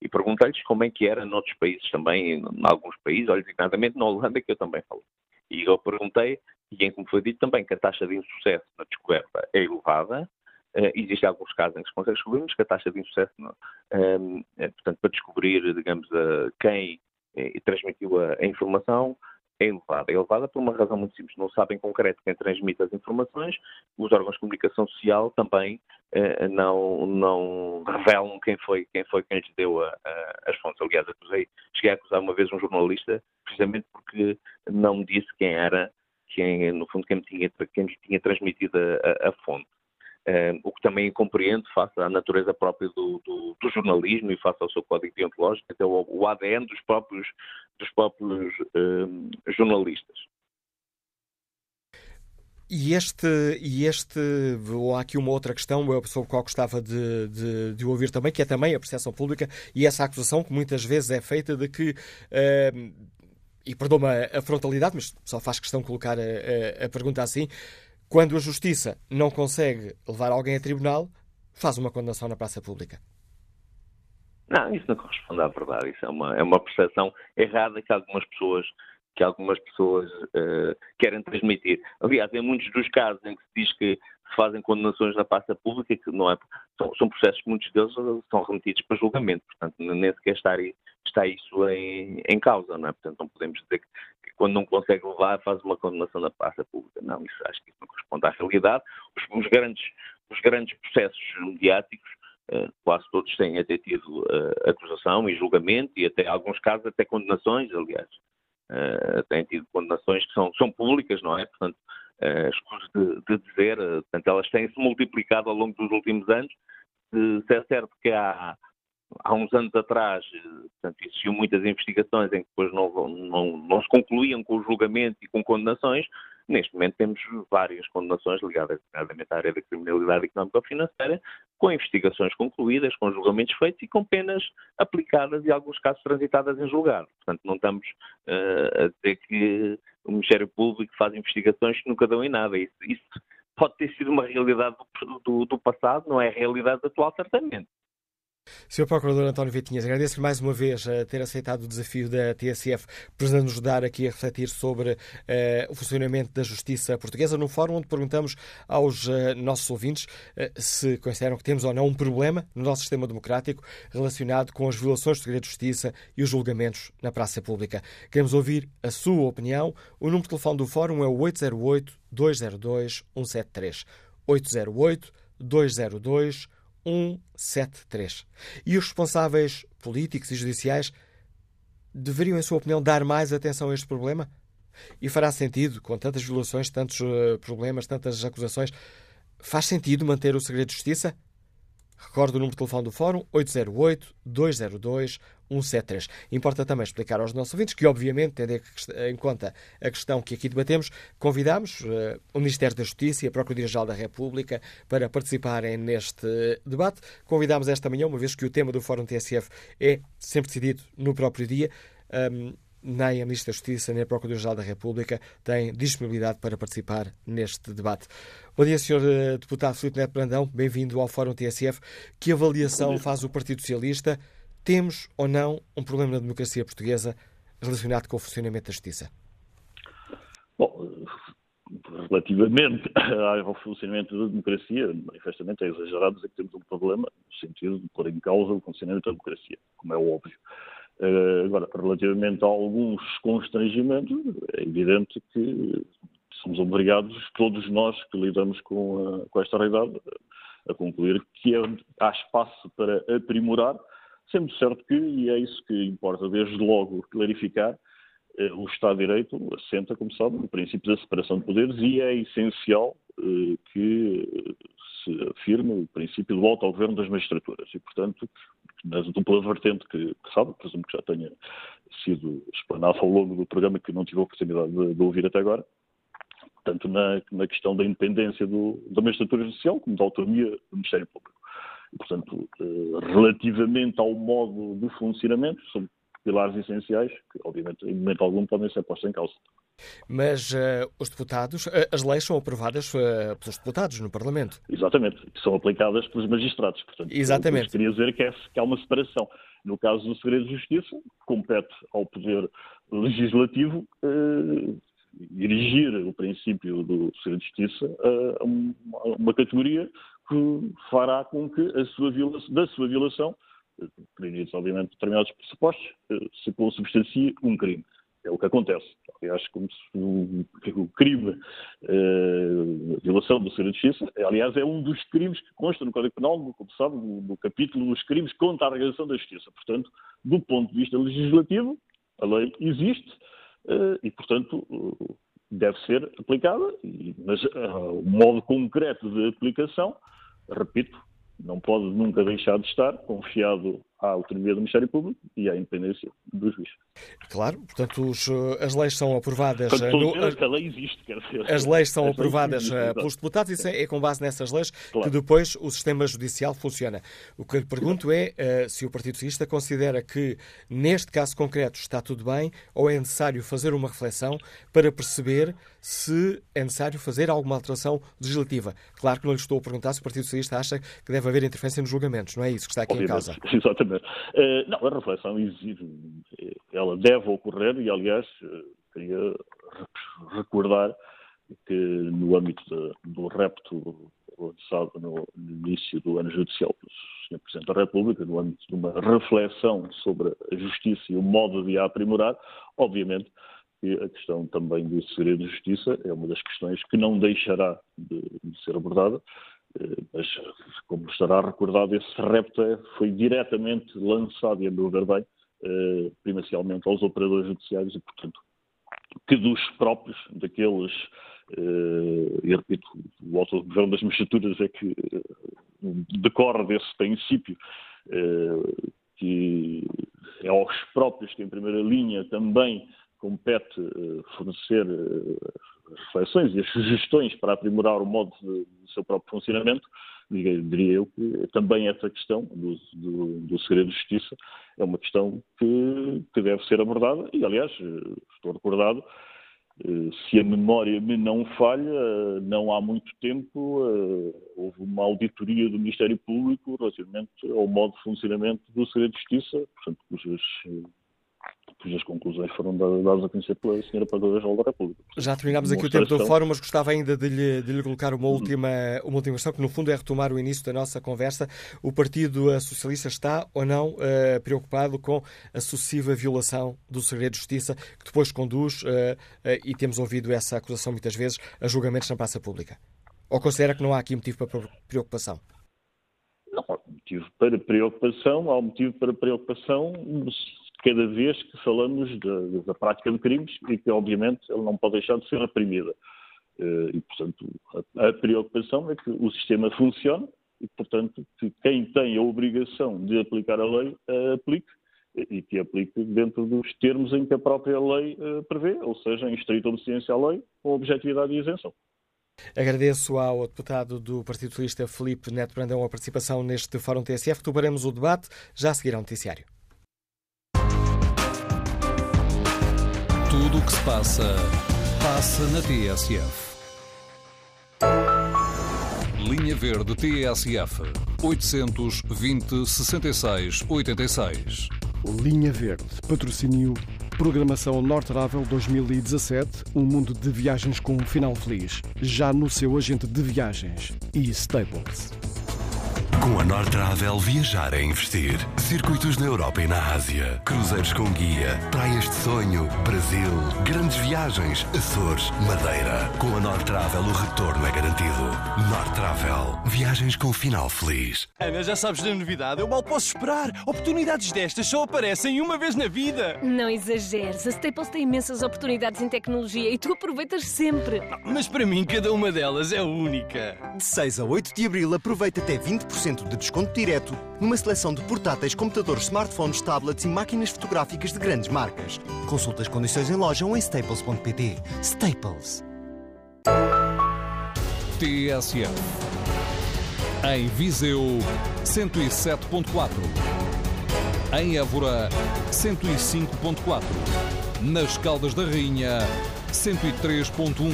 e perguntei-lhes como é que era noutros países também, em alguns países, olha, designadamente na Holanda, que eu também falei. E eu perguntei, e em como foi dito também, que a taxa de insucesso na descoberta é elevada, uh, existem alguns casos em que se consegue descobrir, mas que a taxa de insucesso, uh, é, portanto, para descobrir, digamos, uh, quem eh, transmitiu a, a informação, é elevada. É elevada por uma razão muito simples. Não sabem em concreto quem transmite as informações. Os órgãos de comunicação social também eh, não, não revelam quem foi, quem foi quem lhes deu a, a, as fontes. Aliás, acusei, cheguei a acusar uma vez um jornalista precisamente porque não me disse quem era, quem, no fundo, quem, tinha, quem tinha transmitido a, a fonte. Uh, o que também compreende face à natureza própria do, do, do, jornalismo e face ao seu código deontológico, até o, o ADN dos próprios, dos próprios uh, jornalistas. E este, e este, há aqui uma outra questão sobre a qual gostava de, de, de, ouvir também, que é também a percepção pública e essa acusação que muitas vezes é feita de que, uh, e perdoa-me a frontalidade, mas só faz questão colocar a, a, a pergunta assim, quando a Justiça não consegue levar alguém a tribunal, faz uma condenação na praça pública. Não, isso não corresponde à verdade. Isso é uma, é uma percepção errada que algumas pessoas que algumas pessoas uh, querem transmitir. Aliás, em muitos dos casos em que se diz que se fazem condenações na pasta pública, que não é, são, são processos que muitos deles são remetidos para julgamento, portanto, nem sequer está, aí, está isso em, em causa, não é? Portanto, não podemos dizer que, que, quando não consegue levar faz uma condenação na pasta pública. Não, isso, acho que isso não corresponde à realidade. Os, os grandes, os grandes processos mediáticos Uh, quase todos têm até tido uh, acusação e julgamento e até alguns casos até condenações, aliás uh, têm tido condenações que são, são públicas, não é? Portanto, uh, escuso de, de dizer, portanto, elas têm-se multiplicado ao longo dos últimos anos. Se, se é certo que há, há uns anos atrás, portanto, existiam muitas investigações em que depois não, não, não se concluíam com o julgamento e com condenações, Neste momento temos várias condenações ligadas à área da criminalidade económica ou financeira, com investigações concluídas, com julgamentos feitos e com penas aplicadas e, alguns casos, transitadas em julgado. Portanto, não estamos uh, a dizer que o Ministério Público faz investigações que nunca dão em nada. Isso, isso pode ter sido uma realidade do, do, do passado, não é a realidade atual, certamente. Sr. Procurador António Vitinhas, agradeço-lhe mais uma vez a ter aceitado o desafio da TSF para nos dar aqui a refletir sobre uh, o funcionamento da justiça portuguesa, num fórum onde perguntamos aos uh, nossos ouvintes uh, se consideram que temos ou não um problema no nosso sistema democrático relacionado com as violações do segredo de justiça e os julgamentos na praça pública. Queremos ouvir a sua opinião. O número de telefone do fórum é o 808 202 173. 808 202 173. 173. E os responsáveis políticos e judiciais deveriam, em sua opinião, dar mais atenção a este problema? E fará sentido, com tantas violações, tantos uh, problemas, tantas acusações, faz sentido manter o segredo de justiça? Recordo o número de telefone do Fórum 808-202-173. Importa também explicar aos nossos ouvintes que, obviamente, tendo em conta a questão que aqui debatemos, convidamos uh, o Ministério da Justiça e a Procuradoria-Geral da República para participarem neste debate. Convidámos esta manhã, uma vez que o tema do Fórum TSF é sempre decidido no próprio dia. Um, nem a Ministra da Justiça, nem a Procuradoria-Geral da República têm disponibilidade para participar neste debate. Bom dia, Sr. Deputado Filipe Neto Brandão, bem-vindo ao Fórum TSF. Que avaliação faz o Partido Socialista? Temos ou não um problema na democracia portuguesa relacionado com o funcionamento da Justiça? Bom, relativamente ao funcionamento da democracia, manifestamente é exagerado dizer que temos um problema no sentido de pôr em causa o funcionamento da democracia, como é óbvio. Eh, agora, relativamente a alguns constrangimentos, é evidente que somos obrigados, todos nós que lidamos com, a, com esta realidade, a concluir que é, há espaço para aprimorar, sendo certo que, e é isso que importa desde logo clarificar, o Estado de Direito assenta, como sabe, no princípio da separação de poderes e é essencial eh, que se afirme o princípio do autogoverno das magistraturas. E, portanto, na dupla vertente que, que sabe, presumo que já tenha sido explanado ao longo do programa que não tive a oportunidade de, de ouvir até agora, tanto na, na questão da independência do, da magistratura judicial como da autonomia do Ministério Público. E, portanto, eh, relativamente ao modo de funcionamento, são pilares essenciais que, obviamente, em momento algum podem ser postos em causa. Mas uh, os deputados, uh, as leis são aprovadas uh, pelos deputados no Parlamento. Exatamente, são aplicadas pelos magistrados. Portanto, Exatamente. Queria dizer que, é, que há uma separação. No caso do segredo de justiça, compete ao Poder Legislativo dirigir o princípio do segredo de justiça a uma, uma categoria que fará com que a sua violação, da sua violação, reunidos obviamente determinados pressupostos, se consubstancie um crime. É o que acontece. Aliás, como se o, crime, uh, a violação do segredo de justiça, aliás, é um dos crimes que consta no Código Penal, como sabe, no, capítulo dos crimes contra a realização da justiça. Portanto, do ponto de vista legislativo, a lei existe uh, e, portanto, deve ser aplicada, mas o modo concreto de aplicação, repito, não pode nunca deixar de estar confiado à autonomia do Ministério Público e à independência do juiz. Claro, portanto, os, eh, as leis são aprovadas. Portanto, no, a, a lei existe, quer dizer. As leis são aprovadas existe, eh, pelos deputados e é com base nessas leis claro. que depois o sistema judicial funciona. O que eu lhe pergunto é se o Partido Socialista considera que, neste caso concreto, está tudo bem ou é necessário fazer uma reflexão para perceber se é necessário fazer alguma alteração legislativa. Claro que não lhe estou a perguntar se o Partido Socialista acha que deve haver interferência nos julgamentos, não é isso que está aqui Obviamente, em causa. Exatamente. Uh, não, a reflexão exige, ela deve ocorrer e, aliás, eh, queria recordar que no âmbito de, do repto lançado no, início do ano judicial pelo Sr. Presidente da República, no âmbito de uma reflexão sobre a justiça e o modo de a aprimorar, obviamente que a questão também do segredo de justiça é uma das questões que não deixará de, de ser abordada, eh, mas, como estará recordado, esse repto foi diretamente lançado, e a meu ver bem, eh, primacialmente aos operadores judiciários e, portanto, que dos próprios, daqueles, eh, e repito, o autogoverno das magistraturas é que decorre desse princípio, que é aos próprios que, em primeira linha, também compete fornecer reflexões e as sugestões para aprimorar o modo do seu próprio funcionamento, diria eu que também essa questão do, do, do segredo de justiça é uma questão que, que, deve ser abordada e, aliás, estou recordado, eh, se a memória me não falha, não há muito tempo eh, houve uma auditoria do Ministério Público relativamente ao modo de funcionamento do segredo de justiça, portanto, cujas cujas conclusões foram dadas a conhecer pela Sra. Procuradora-Geral da República. Já terminámos aqui o tempo do fórum, mas gostava ainda de lhe, de lhe colocar uma última, uma última questão, que no fundo é retomar o início da nossa conversa. O Partido Socialista está ou não uh, preocupado com a sucessiva violação do segredo de justiça, que depois conduz, uh, uh, e temos ouvido essa acusação muitas vezes, a julgamentos na praça pública? Ou considera que não há aqui motivo para preocupação? Não há motivo para preocupação, há um motivo para preocupação cada vez que falamos da, da, prática de crimes e que, obviamente, ele não pode deixar de ser reprimida. Eh, e, portanto, a, a preocupação é que o sistema funcione e, portanto, que quem tem a obrigação de aplicar a lei, a aplique e que aplique dentro dos termos em que a própria lei uh, prevê, ou seja, em estrita obediência à lei, com objetividade e isenção. Agradeço ao deputado do Partido Socialista, Felipe Neto Brandão, a participação neste Fórum TSF. Retomaremos o debate já a seguir ao noticiário. Tudo o que se passa, passa na TSF. Linha Verde TSF 820 66 86. Linha Verde, patrocínio Programação North Travel 2017, um mundo de viagens com um final feliz, já no seu agente de viagens e Staples. Com a Nortravel, viajar é investir. Circuitos na Europa e na Ásia. Cruzeiros com guia. Praias de sonho. Brasil. Grandes viagens. Açores. Madeira. Com a Nortravel, o retorno é garantido. Nortravel. Viagens com final feliz. Ana, já sabes da novidade? Eu mal posso esperar. Oportunidades destas só aparecem uma vez na vida. Não exageres. A Staples tem imensas oportunidades em tecnologia e tu aproveitas sempre. Mas para mim, cada uma delas é única. De 6 a 8 de abril, aproveita até 20% de desconto direto numa seleção de portáteis, computadores, smartphones, tablets e máquinas fotográficas de grandes marcas. Consulta as condições em loja ou em staples.pt. Staples. TSF. Em Viseu, 107.4. Em Évora, 105.4. Nas Caldas da Rainha, 103.1.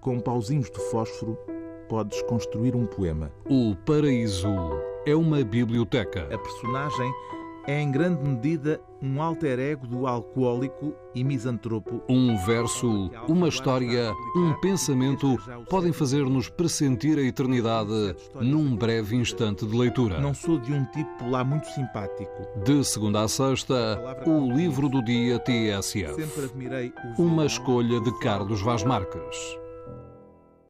Com pauzinhos de fósforo, podes construir um poema. O Paraíso é uma biblioteca. A personagem é em grande medida um alter ego do alcoólico e misantropo. Um verso, uma história, um pensamento podem fazer-nos pressentir a eternidade num breve instante de leitura. Não sou de um tipo lá muito simpático. De segunda a sexta, o livro do dia TSF. Uma escolha de Carlos Vaz Marques.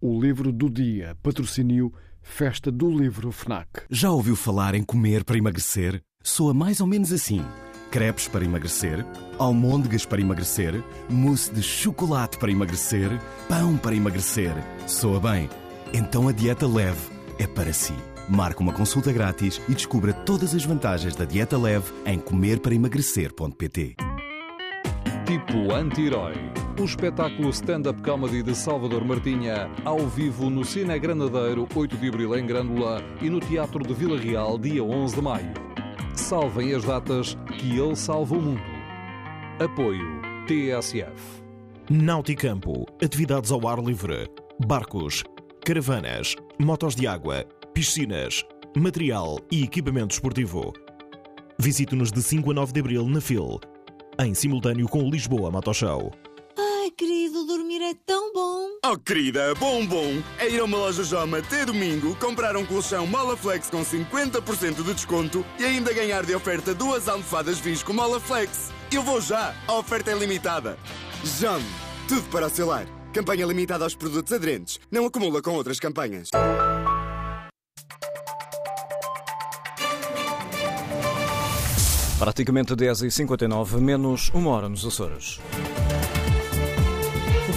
O livro do dia, patrocínio Festa do Livro FNAC. Já ouviu falar em comer para emagrecer? Soa mais ou menos assim. Crepes para emagrecer? Almôndegas para emagrecer? Mousse de chocolate para emagrecer? Pão para emagrecer? Soa bem? Então a dieta leve é para si. Marque uma consulta grátis e descubra todas as vantagens da dieta leve em comerparaemagrecer.pt. Tipo anti-herói. O espetáculo stand-up comedy de Salvador Martinha, ao vivo no Cine Granadeiro, 8 de abril em Grândola e no Teatro de Vila Real, dia 11 de maio. Salvem as datas que ele salva o mundo. Apoio TSF. Nauticampo. Atividades ao ar livre. Barcos, caravanas, motos de água, piscinas, material e equipamento esportivo. Visite-nos de 5 a 9 de abril na FIL, em simultâneo com o Lisboa Motoshow. Ai, querido, dormir é tão bom. Oh, querida, bom, bom. É ir a uma loja Joma até domingo, comprar um colchão Molaflex com 50% de desconto e ainda ganhar de oferta duas almofadas Visco Molaflex. Eu vou já. A oferta é limitada. Jom, tudo para o seu lar. Campanha limitada aos produtos aderentes. Não acumula com outras campanhas. Praticamente 10h59, menos uma hora nos Açores.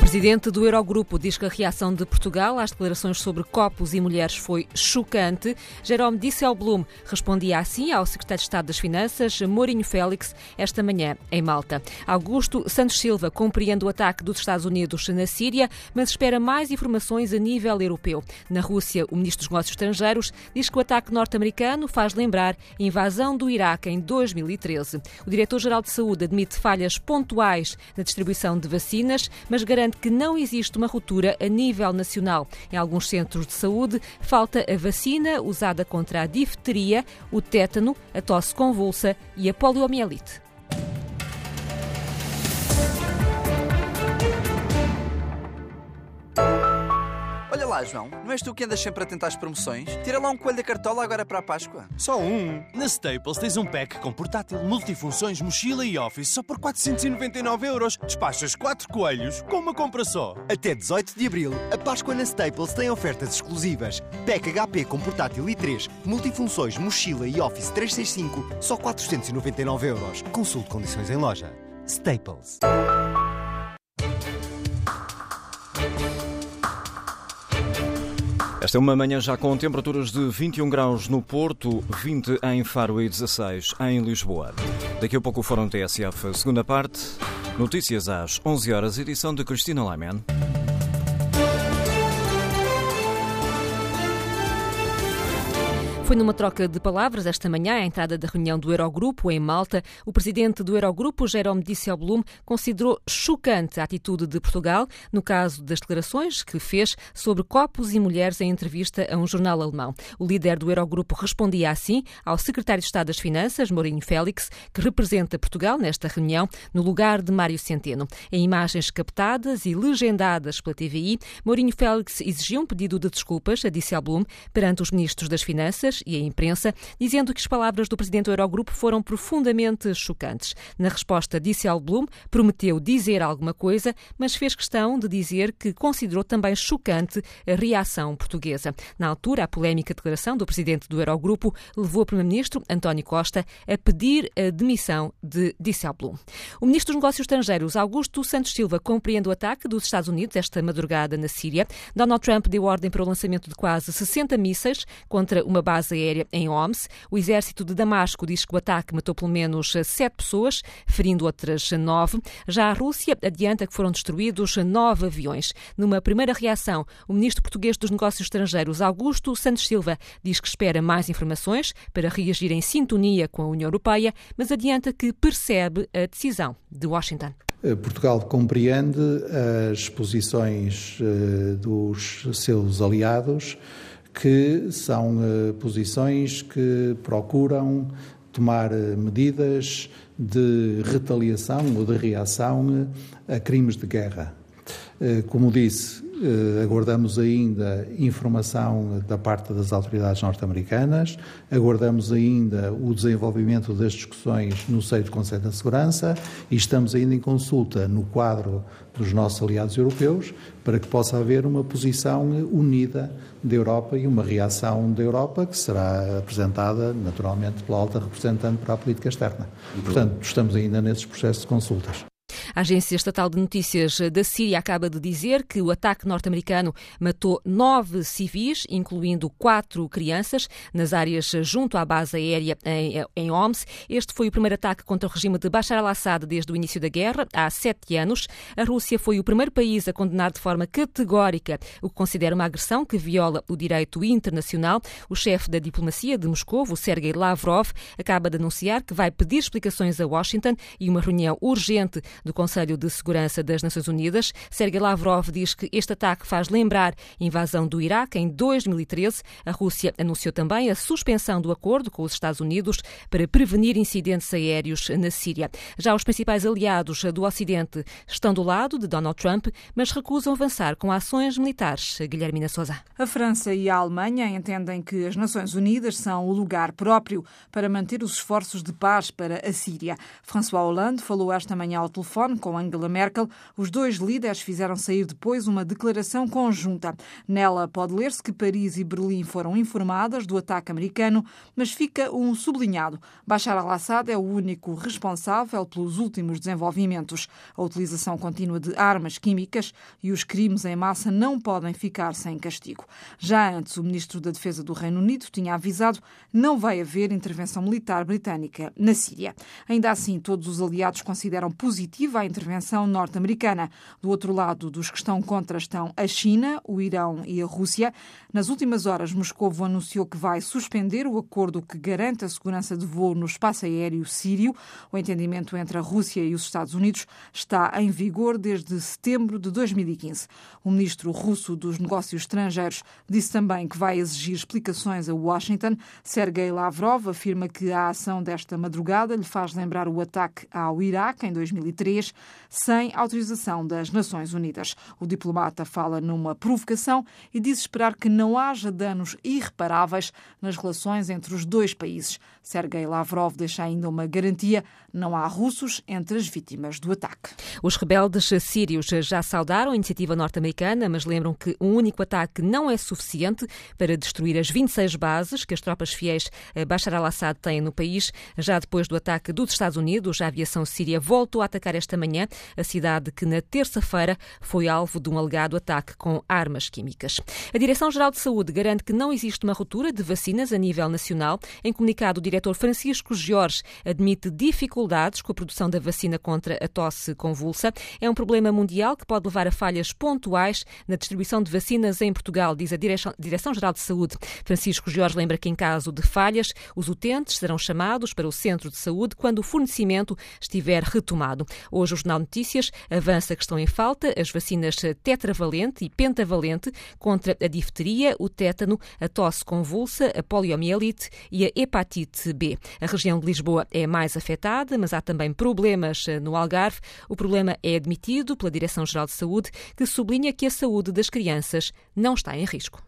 Presidente do Eurogrupo diz que a reação de Portugal às declarações sobre copos e mulheres foi chocante. Jerome Disselblum respondia assim ao secretário de Estado das Finanças, Mourinho Félix, esta manhã em Malta. Augusto Santos Silva compreende o ataque dos Estados Unidos na Síria, mas espera mais informações a nível europeu. Na Rússia, o ministro dos Negócios Estrangeiros diz que o ataque norte-americano faz lembrar a invasão do Iraque em 2013. O diretor-geral de Saúde admite falhas pontuais na distribuição de vacinas, mas garante que não existe uma ruptura a nível nacional. Em alguns centros de saúde falta a vacina usada contra a difteria, o tétano, a tosse convulsa e a poliomielite. Olha lá, João, não és tu que andas sempre a tentar as promoções? Tira lá um coelho da cartola agora para a Páscoa. Só um. Na Staples tens um pack com portátil, multifunções, mochila e office só por 499 euros. Despachas 4 coelhos com uma compra só. Até 18 de abril, a Páscoa na Staples tem ofertas exclusivas. Pack HP com portátil i3, multifunções, mochila e office 365, só 499 euros. Consulte condições em loja. Staples. Esta é uma manhã já com temperaturas de 21 graus no Porto, 20 em Faro e 16 em Lisboa. Daqui a pouco o Fórum TSF, segunda parte. Notícias às 11 horas, edição de Cristina Lyman. Foi numa troca de palavras esta manhã, à entrada da reunião do Eurogrupo em Malta, o presidente do Eurogrupo, Jerome Dijsselbloem, considerou chocante a atitude de Portugal no caso das declarações que fez sobre copos e mulheres em entrevista a um jornal alemão. O líder do Eurogrupo respondia assim ao secretário de Estado das Finanças, Mourinho Félix, que representa Portugal nesta reunião, no lugar de Mário Centeno. Em imagens captadas e legendadas pela TVI, Mourinho Félix exigiu um pedido de desculpas a Dijsselbloem perante os ministros das Finanças e a imprensa, dizendo que as palavras do presidente do Eurogrupo foram profundamente chocantes. Na resposta, Dijsselbloem prometeu dizer alguma coisa, mas fez questão de dizer que considerou também chocante a reação portuguesa. Na altura, a polémica declaração do presidente do Eurogrupo levou o primeiro-ministro, António Costa, a pedir a demissão de Dijsselbloem. O ministro dos Negócios Estrangeiros, Augusto Santos Silva, compreende o ataque dos Estados Unidos esta madrugada na Síria. Donald Trump deu ordem para o lançamento de quase 60 mísseis contra uma base aérea em Homs. O exército de Damasco diz que o ataque matou pelo menos sete pessoas, ferindo outras nove. Já a Rússia adianta que foram destruídos nove aviões. Numa primeira reação, o ministro português dos Negócios Estrangeiros, Augusto Santos Silva, diz que espera mais informações para reagir em sintonia com a União Europeia, mas adianta que percebe a decisão de Washington. Portugal compreende as posições dos seus aliados que são uh, posições que procuram tomar uh, medidas de retaliação ou de reação uh, a crimes de guerra. Como disse, eh, aguardamos ainda informação da parte das autoridades norte-americanas, aguardamos ainda o desenvolvimento das discussões no seio do Conselho da Segurança e estamos ainda em consulta no quadro dos nossos aliados europeus para que possa haver uma posição unida da Europa e uma reação da Europa que será apresentada naturalmente pela alta representante para a política externa. Portanto, estamos ainda nesses processos de consultas. A Agência Estatal de Notícias da Síria acaba de dizer que o ataque norte-americano matou nove civis, incluindo quatro crianças, nas áreas junto à base aérea em, Homs. Este foi o primeiro ataque contra o regime de Bashar al-Assad desde o início da guerra, há sete anos. A Rússia foi o primeiro país a condenar de forma categórica o que considera uma agressão que viola o direito internacional. O chefe da diplomacia de Moscou, o Sergei Lavrov, acaba de anunciar que vai pedir explicações a Washington e uma reunião urgente do Conselho de Segurança das Nações Unidas. Sergei Lavrov diz que este ataque faz lembrar a invasão do Iraque em 2013. A Rússia anunciou também a suspensão do acordo com os Estados Unidos para prevenir incidentes aéreos na Síria. Já os principais aliados do Ocidente estão do lado de Donald Trump, mas recusam avançar com ações militares. Guilhermina Souza. A França e a Alemanha entendem que as Nações Unidas são o lugar próprio para manter os esforços de paz para a Síria. François Hollande falou esta manhã ao telefone com Angela Merkel, os dois líderes fizeram sair depois uma declaração conjunta. Nela pode ler-se que Paris e Berlim foram informadas do ataque americano, mas fica um sublinhado. Bashar al-Assad é o único responsável pelos últimos desenvolvimentos. A utilização contínua de armas químicas e os crimes em massa não podem ficar sem castigo. Já antes, o ministro da Defesa do Reino Unido tinha avisado não vai haver intervenção militar britânica na Síria. Ainda assim, todos os aliados consideram positiva à intervenção norte-americana. Do outro lado dos que estão contra estão a China, o Irão e a Rússia. Nas últimas horas, Moscou anunciou que vai suspender o acordo que garante a segurança de voo no espaço aéreo sírio. O entendimento entre a Rússia e os Estados Unidos está em vigor desde setembro de 2015. O ministro russo dos Negócios Estrangeiros disse também que vai exigir explicações a Washington. Sergei Lavrov afirma que a ação desta madrugada lhe faz lembrar o ataque ao Iraque em 2003 sem autorização das Nações Unidas. O diplomata fala numa provocação e diz esperar que não haja danos irreparáveis nas relações entre os dois países. Sergei Lavrov deixa ainda uma garantia: não há russos entre as vítimas do ataque. Os rebeldes sírios já saudaram a iniciativa norte-americana, mas lembram que um único ataque não é suficiente para destruir as 26 bases que as tropas fiéis Bashar al-Assad têm no país. Já depois do ataque dos Estados Unidos, a aviação síria voltou a atacar esta manhã a cidade que na terça-feira foi alvo de um alegado ataque com armas químicas. A Direção-Geral de Saúde garante que não existe uma ruptura de vacinas a nível nacional. Em comunicado, o diretor Francisco Jorge admite dificuldades com a produção da vacina contra a tosse convulsa. É um problema mundial que pode levar a falhas pontuais na distribuição de vacinas em Portugal, diz a Direção-Geral de Saúde. Francisco Jorge lembra que, em caso de falhas, os utentes serão chamados para o centro de saúde quando o fornecimento estiver retomado. Hoje, o Jornal Notícias avança que estão em falta as vacinas tetravalente e pentavalente contra a difteria, o tétano, a tosse convulsa, a poliomielite e a hepatite B. A região de Lisboa é mais afetada, mas há também problemas eh, no Algarve. O problema é admitido pela Direção-Geral de Saúde, que sublinha que a saúde das crianças não está em risco.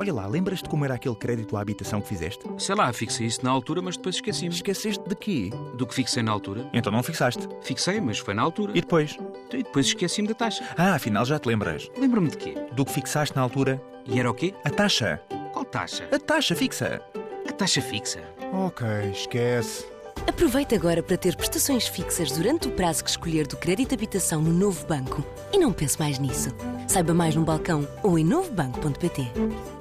Olha lá, lembras-te como era aquele crédito à habitação que fizeste? Sei lá, fixei isso na altura, mas depois esqueci-me. Esqueceste de quê? Do que fixei na altura. Então não fixaste? Fixei, mas foi na altura. E depois? E depois esqueci-me da taxa. Ah, afinal já te lembras. Lembro-me de quê? Do que fixaste na altura. E era o quê? A taxa. Qual taxa? A taxa fixa. A taxa fixa? Ok, esquece. Aproveite agora para ter prestações fixas durante o prazo que escolher do crédito habitação no novo banco. E não pense mais nisso. Saiba mais no balcão ou em novobanco.pt.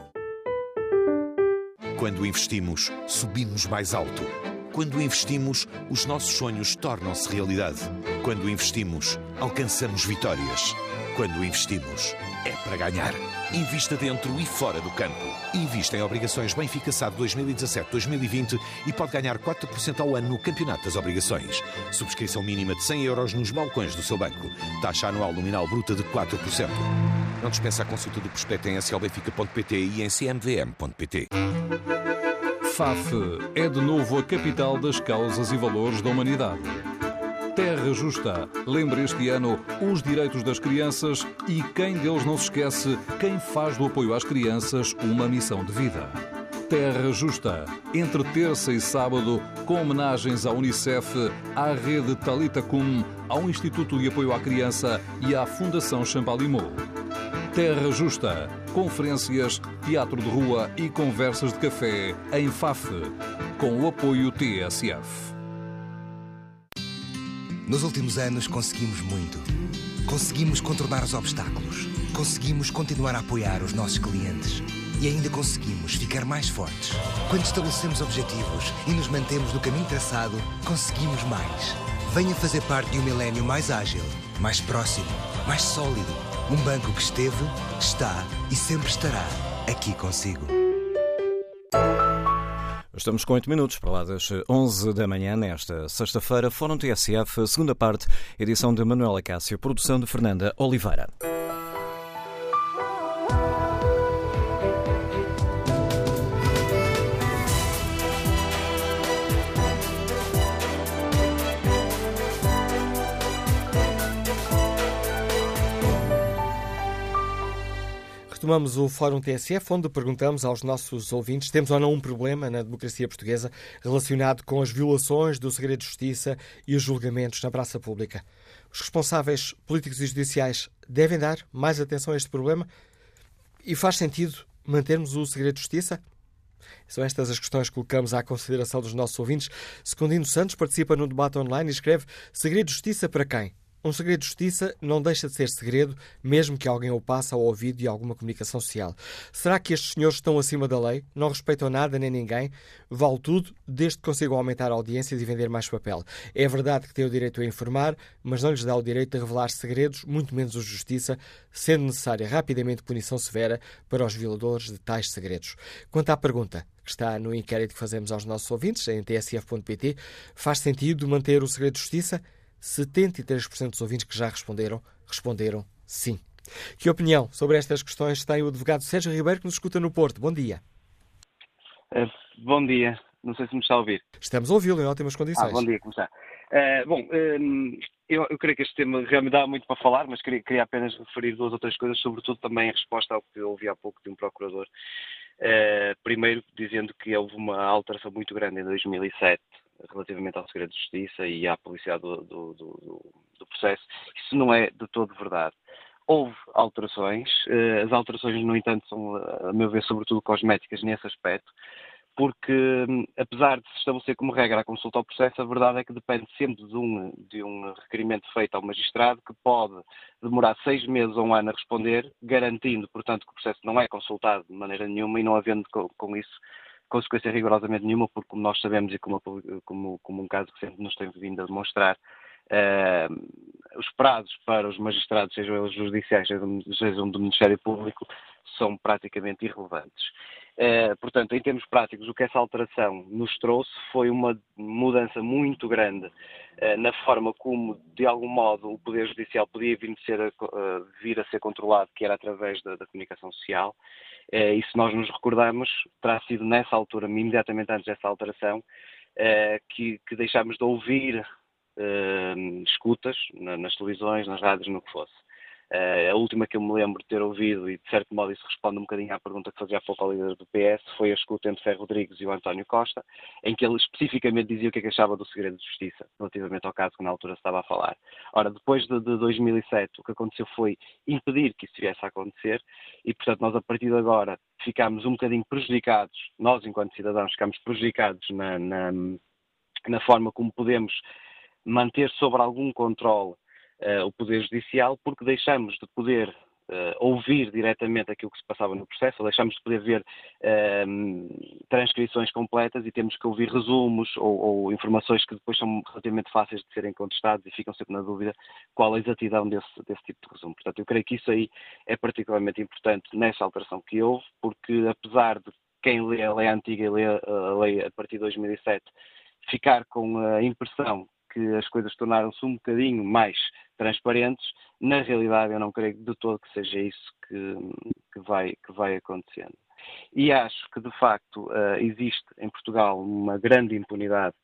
Quando investimos, subimos mais alto. Quando investimos, os nossos sonhos tornam-se realidade. Quando investimos, alcançamos vitórias. Quando investimos, é para ganhar. Invista dentro e fora do campo. Invista em obrigações Benfica SAD 2017-2020 e pode ganhar 4% ao ano no Campeonato das Obrigações. Subscrição mínima de 100 euros nos balcões do seu banco. Taxa anual nominal bruta de 4%. Não dispensa a consulta do prospecto em slbenfica.pt e em cmvm.pt. FAF é de novo a capital das causas e valores da humanidade. Terra Justa lembra este ano os direitos das crianças e quem deles não se esquece, quem faz do apoio às crianças uma missão de vida. Terra Justa, entre terça e sábado, com homenagens à Unicef, à rede Talita Cum, ao Instituto de Apoio à Criança e à Fundação Champalimau. Terra Justa, conferências, teatro de rua e conversas de café em FAF, com o apoio TSF. Nos últimos anos conseguimos muito. Conseguimos contornar os obstáculos. Conseguimos continuar a apoiar os nossos clientes. E ainda conseguimos ficar mais fortes. Quando estabelecemos objetivos e nos mantemos no caminho traçado, conseguimos mais. Venha fazer parte de um milénio mais ágil, mais próximo, mais sólido. Um banco que esteve, está e sempre estará aqui consigo. Estamos com 8 minutos para lá das 11 da manhã, nesta sexta-feira. Fórum TSF, segunda parte, edição de Manuela Cássio, produção de Fernanda Oliveira. Retomamos o Fórum TSF, onde perguntamos aos nossos ouvintes: temos ou não um problema na democracia portuguesa relacionado com as violações do segredo de justiça e os julgamentos na praça pública? Os responsáveis políticos e judiciais devem dar mais atenção a este problema? E faz sentido mantermos o segredo de justiça? São estas as questões que colocamos à consideração dos nossos ouvintes. Secundino Santos participa no debate online e escreve: Segredo de justiça para quem? Um segredo de justiça não deixa de ser segredo, mesmo que alguém o passe ao ouvido de alguma comunicação social. Será que estes senhores estão acima da lei? Não respeitam nada nem ninguém? Vale tudo, desde que consigam aumentar audiências e vender mais papel. É verdade que têm o direito a informar, mas não lhes dá o direito de revelar segredos, muito menos o de justiça, sendo necessária rapidamente punição severa para os violadores de tais segredos. Quanto à pergunta, que está no inquérito que fazemos aos nossos ouvintes, em tsf.pt, faz sentido manter o segredo de justiça? 73% dos ouvintes que já responderam, responderam sim. Que opinião sobre estas questões tem o advogado Sérgio Ribeiro, que nos escuta no Porto? Bom dia. Uh, bom dia. Não sei se me está a ouvir. Estamos a ouvi-lo em ótimas condições. Ah, bom dia, como está? Uh, bom, uh, eu, eu, creio que este tema realmente dá muito para falar, mas queria, queria, apenas referir duas ou três coisas, sobretudo também em resposta ao que eu ouvi há pouco de um procurador. primeiro, dizendo que houve uma alteração muito grande em 2007 relativamente ao segredo de justiça e à publicidade do, do, do, do processo. Isso não é de todo verdade. Houve alterações, eh, as alterações, no entanto, são, a meu ver, sobretudo cosméticas nesse aspecto, porque, hum, apesar de se estabelecer como regra a consulta ao processo, a verdade é que depende sempre de um, de um requerimento feito ao magistrado que pode demorar seis meses ou um ano a responder, garantindo, portanto, que o processo não é consultado de maneira nenhuma e não havendo com, com isso consequência rigorosamente nenhuma, porque como nós sabemos e como, como, como um caso sempre nos tem vindo a demonstrar, uh, os prazos para os magistrados, sejam eles judiciais, sejam do Ministério Público, são praticamente irrelevantes. Uh, portanto, em termos práticos, o que essa alteração nos trouxe foi uma mudança muito grande uh, na forma como, de algum modo, o Poder Judicial podia vir, ser, uh, vir a ser controlado, que era através da, da comunicação social. Eh, e se nós nos recordamos, terá sido nessa altura, imediatamente antes dessa alteração, eh, que, que deixámos de ouvir eh, escutas nas televisões, nas rádios, no que fosse. Uh, a última que eu me lembro de ter ouvido, e de certo modo isso responde um bocadinho à pergunta que fazia há pouco ao líder do PS, foi a escuta entre Ferro Rodrigues e o António Costa, em que ele especificamente dizia o que, é que achava do segredo de justiça, relativamente ao caso que na altura se estava a falar. Ora, depois de, de 2007, o que aconteceu foi impedir que isso viesse a acontecer, e portanto nós a partir de agora ficámos um bocadinho prejudicados, nós enquanto cidadãos ficámos prejudicados na, na, na forma como podemos manter sobre algum controle uh, o Poder Judicial, porque deixamos de poder uh, ouvir diretamente aquilo que se passava no processo, deixamos de poder ver uh, transcrições completas e temos que ouvir resumos ou, ou, informações que depois são relativamente fáceis de serem contestados e ficam sempre na dúvida qual a exatidão desse, desse tipo de resumo. Portanto, eu creio que isso aí é particularmente importante nessa alteração que houve, porque apesar de quem lê a lei antiga e lê a lei a partir de 2007 ficar com a impressão que as coisas tornaram-se um bocadinho mais transparentes, na realidade eu não creio de todo que seja isso que, que, vai, que vai acontecendo. E acho que, de facto, uh, existe em Portugal uma grande impunidade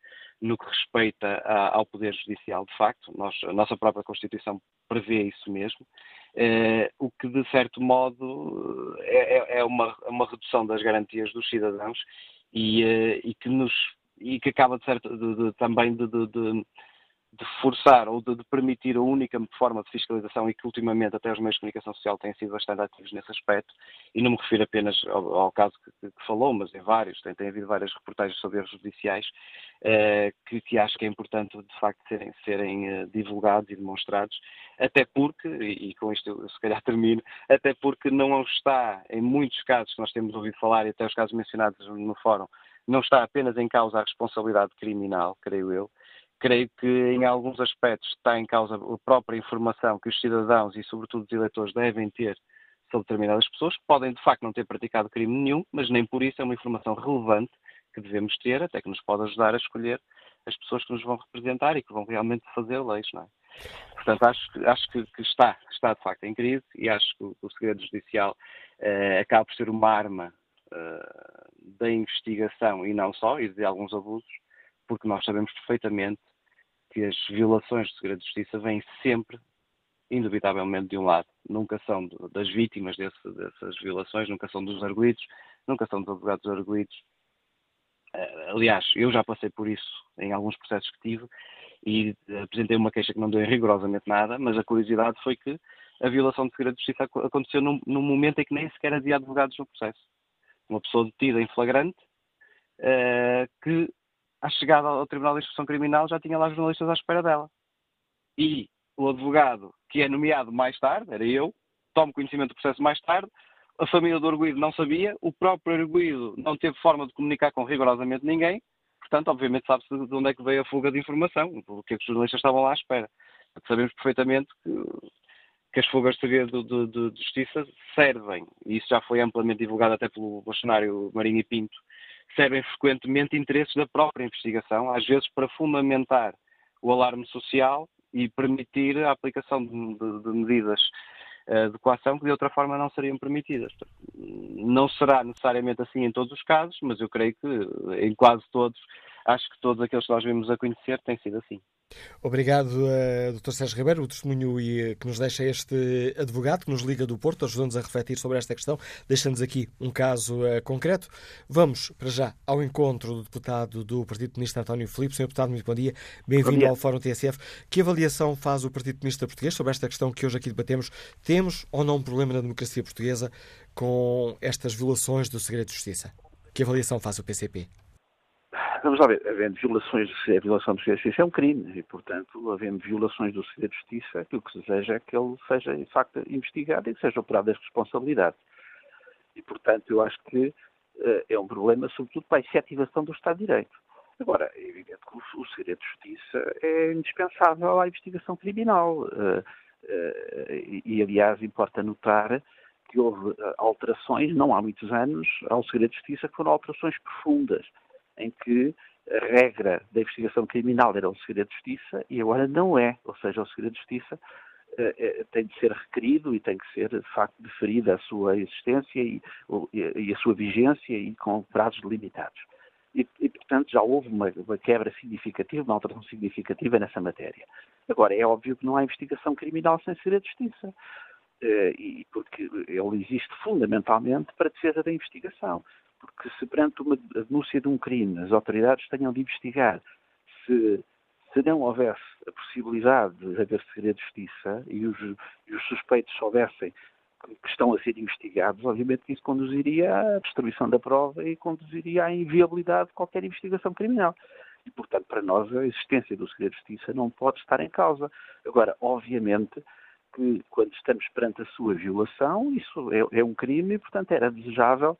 no que respeita ao Poder Judicial, de facto. Nós, a nossa própria Constituição prevê isso mesmo. Uh, o que, de certo modo, é, é, é uma, uma, redução das garantias dos cidadãos e, e que nos e que acaba de certo, de, de, também de, forçar ou de, permitir a única forma de fiscalização e que ultimamente até os meios de comunicação social têm sido bastante ativos nesse aspecto e não me refiro apenas ao, ao caso que, que, falou, mas em vários, tem, tem havido várias reportagens sobre erros judiciais eh, que, que, acho que é importante de facto serem, serem eh, divulgados e demonstrados, até porque, e, e com isto eu se calhar termino, até porque não está em muitos casos que nós temos ouvido falar e até os casos mencionados no fórum, não está apenas em causa a responsabilidade criminal, creio eu. Creio que em alguns aspectos está em causa a própria informação que os cidadãos e, sobretudo, os eleitores devem ter sobre determinadas pessoas, que podem de facto não ter praticado crime nenhum, mas nem por isso é uma informação relevante que devemos ter, até que nos pode ajudar a escolher as pessoas que nos vão representar e que vão realmente fazer leis, não é? Portanto, acho, acho que, que, está, está de facto em crise e acho que o, o segredo judicial eh, acaba por ser uma arma da investigação e não só, e de alguns abusos, porque nós sabemos perfeitamente que as violações do segredo de justiça vêm sempre, indubitavelmente, de um lado. Nunca são das vítimas desse, dessas violações, nunca são dos arguídos, nunca são dos advogados arguídos. Uh, aliás, eu já passei por isso em alguns processos que tive e apresentei uma queixa que não deu rigorosamente nada, mas a curiosidade foi que a violação de segredo de justiça aconteceu num, num momento em que nem sequer havia advogados no processo uma pessoa detida em flagrante, uh, que, à chegada ao Tribunal de Instrução Criminal, já tinha lá jornalistas à espera dela. E o advogado, que é nomeado mais tarde, era eu, tomo conhecimento do processo mais tarde, a família do arguído não sabia, o próprio arguído não teve forma de comunicar com rigorosamente ninguém, portanto, obviamente sabe-se de onde é que veio a fuga de informação, porque é que os jornalistas estavam lá à espera. Sabemos perfeitamente que que as fugas de de, de, de, justiça servem, e isso já foi amplamente divulgado até pelo Bolsonaro Marinho e Pinto, servem frequentemente interesses da própria investigação, às vezes para fundamentar o alarme social e permitir a aplicação de, de medidas uh, de coação que de outra forma não seriam permitidas. Não será necessariamente assim em todos os casos, mas eu creio que em quase todos, acho que todos aqueles que nós vimos a conhecer têm sido assim. Obrigado, uh, Dr. Sérgio Ribeiro, o testemunho e, que nos deixa este advogado que nos liga do Porto, ajudando-nos a refletir sobre esta questão, deixando-nos aqui um caso uh, concreto. Vamos, para já, ao encontro do deputado do Partido Comunista António Filipe. Senhor deputado, muito bom dia. Bem-vindo ao Fórum TSF. Que avaliação faz o Partido Comunista Português sobre esta questão que hoje aqui debatemos? Temos ou não um problema na democracia portuguesa com estas violações do segredo de justiça? Que avaliação faz o PCP? Vamos lá ver, havendo violações, a violação do segredo de justiça é um crime e, portanto, havendo violações do segredo de justiça, aquilo que se deseja é que ele seja, de facto, investigado e que seja operado as responsabilidades. E, portanto, eu acho que uh, é um problema, sobretudo, para a efetivação do Estado de Direito. Agora, é evidente que o, o segredo de justiça é indispensável à investigação criminal. Uh, uh, e, e, aliás, importa notar que houve alterações, não há muitos anos, ao segredo de justiça, que foram alterações profundas em que a regra da investigação criminal era o segredo de justiça e agora não é. Ou seja, o segredo de justiça uh, tem de ser requerido e tem que ser, de facto, deferida a sua existência e, e, a sua vigência e com prazos limitados. E, e portanto, já houve uma, uma, quebra significativa, uma alteração significativa nessa matéria. Agora, é óbvio que não há investigação criminal sem segredo de justiça. Uh, e porque ele existe fundamentalmente para a defesa da investigação porque se perante uma denúncia de um crime as autoridades tenham de investigar se, se não houvesse a possibilidade de haver segredo de justiça e os, e os suspeitos soubessem que estão a ser investigados, obviamente que isso conduziria à destruição da prova e conduziria à inviabilidade de qualquer investigação criminal. E, portanto, para nós, a existência do segredo de justiça não pode estar em causa. Agora, obviamente, que, quando estamos perante a sua violação, isso é, é um crime e, portanto, era desejável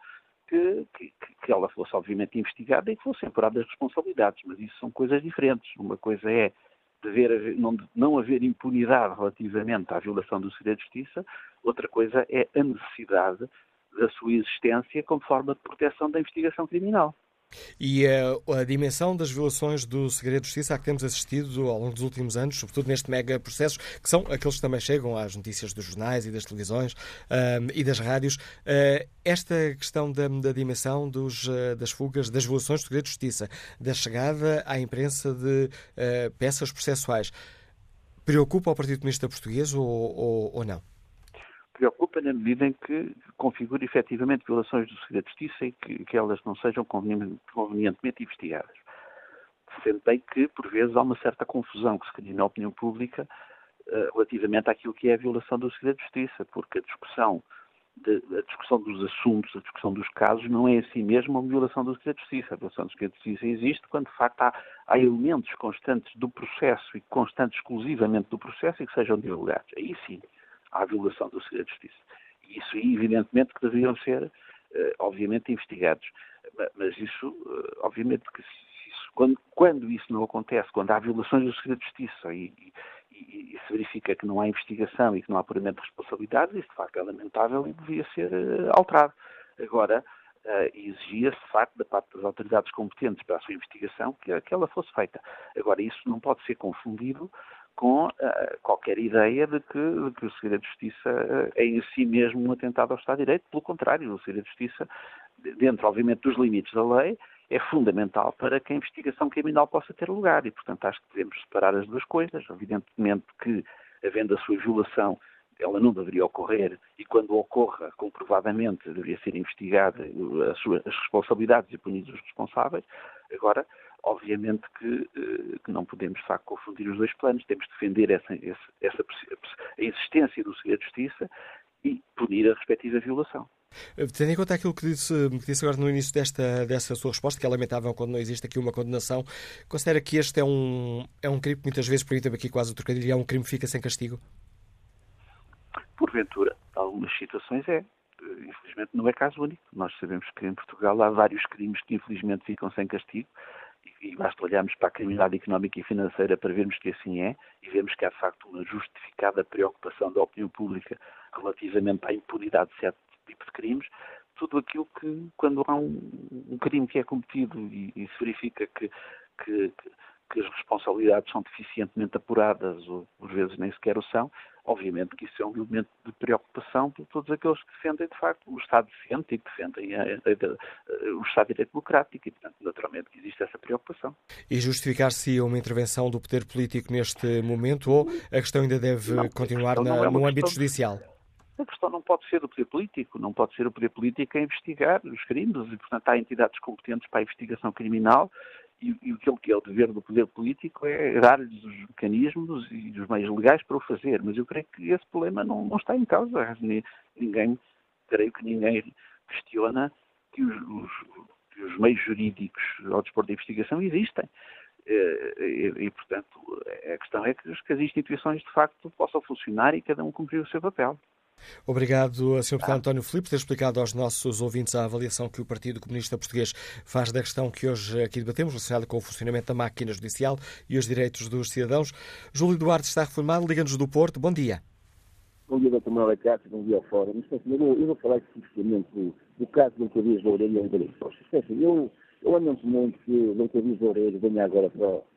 que, que, que, ela fosse, obviamente, investigada e que fossem apuradas responsabilidades. Mas isso são coisas diferentes. Uma coisa é dever, não, não haver impunidade relativamente à violação do segredo de justiça, outra coisa é a necessidade da sua existência como forma de proteção da investigação criminal. E a, a, dimensão das violações do segredo de justiça a que temos assistido ao longo dos últimos anos, sobretudo neste mega processo, que são aqueles que também chegam às notícias dos jornais e das televisões uh, e das rádios, uh, esta questão da, da dimensão dos, uh, das fugas, das violações do segredo de justiça, da chegada à imprensa de peças processuais, preocupa o Partido Comunista Português ou, ou, ou não? Preocupa na medida em que configura efetivamente violações do segredo de justiça e que, que elas não sejam convenientemente investigadas. Sendo bem que, por vezes, há uma certa confusão que se cria na opinião pública uh, relativamente àquilo que é a violação do segredo de justiça, porque a discussão, de, a discussão dos assuntos, a discussão dos casos, não é em si mesmo uma violação do segredo de justiça. A violação do segredo de justiça existe quando, de facto, há, há elementos constantes do processo e constantes exclusivamente do processo e que sejam divulgados. Aí sim à violação do segredo de justiça. E isso, evidentemente, que deveriam ser, uh, obviamente, investigados. Mas isso, uh, obviamente, que isso, quando, quando, isso não acontece, quando há violações do segredo de justiça e, e, e, se verifica que não há investigação e que não há apuramento de responsabilidades, isso, de facto, é lamentável e devia ser uh, alterado. Agora, Uh, exigia-se, de facto, da parte das autoridades competentes para a sua investigação que, que, ela fosse feita. Agora, isso não pode ser confundido com uh, qualquer ideia de que, de que, o segredo de justiça uh, é em si mesmo um atentado ao Estado de Direito. Pelo contrário, o segredo de justiça, dentro, obviamente, dos limites da lei, é fundamental para que a investigação criminal possa ter lugar e, portanto, acho que devemos separar as duas coisas. Evidentemente que, havendo a sua violação, ela não deveria ocorrer e, quando ocorra, comprovadamente, deveria ser investigada as, suas, as responsabilidades e punidos os responsáveis. Agora, obviamente que, eh, que, não podemos, de facto, confundir os dois planos. Temos de defender essa, essa, a existência do segredo de justiça e punir a respectiva violação. Eh, tendo em conta aquilo que disse, que disse agora no início desta, dessa sua resposta, que é lamentável quando não existe aqui uma condenação, considera que este é um, é um crime que muitas vezes, permita-me aqui quase o trocadilho, é um crime que fica sem castigo? Porventura, algumas situações é. Eh, infelizmente não é caso único. Nós sabemos que em Portugal há vários crimes que infelizmente ficam sem castigo e basta olharmos para a criminalidade económica e financeira para vermos que assim é, e vemos que há de facto uma justificada preocupação da opinião pública relativamente à impunidade de certo tipo de crimes, tudo aquilo que, quando há um, um crime que é cometido e, e se verifica que, que, que, as responsabilidades são deficientemente apuradas, ou por vezes nem sequer o são, obviamente que isso é um elemento de preocupação por todos aqueles que defendem, de facto, o Estado decente e que defendem a, a, a, o Estado de Direito Democrático e, portanto, naturalmente que existe essa preocupação. E justificar-se uma intervenção do poder político neste momento ou a questão ainda deve não, continuar na, é no âmbito judicial? A questão não pode ser do poder político, não pode ser o poder político a investigar os crimes e, portanto, há entidades competentes para a investigação criminal e, e aquilo que é o dever do poder político é dar-lhes os mecanismos e os meios legais para o fazer. Mas eu creio que esse problema não, não está em causa. Ninguém, creio que ninguém questiona que os, os, que os meios jurídicos ao dispor da investigação existem. Eh, e, e, portanto, a questão é que as instituições, de facto, possam funcionar e cada um cumprir o seu papel. Obrigado, Sr. Deputado António Filipe, por ter explicado aos nossos ouvintes a avaliação que o Partido Comunista Português faz da questão que hoje aqui debatemos, relacionada com o funcionamento da máquina judicial e os direitos dos cidadãos. Júlio Duarte está reformado, liga-nos do Porto. Bom dia. Bom dia, Dr. Manuel Cássio, bom dia ao Fórum. Assim, eu, vou, eu vou falar especificamente do, do caso do Dr. Dias Loureiro e André Costa. Assim, eu, eu lamento muito que o Dr. Dias Loureiro venha agora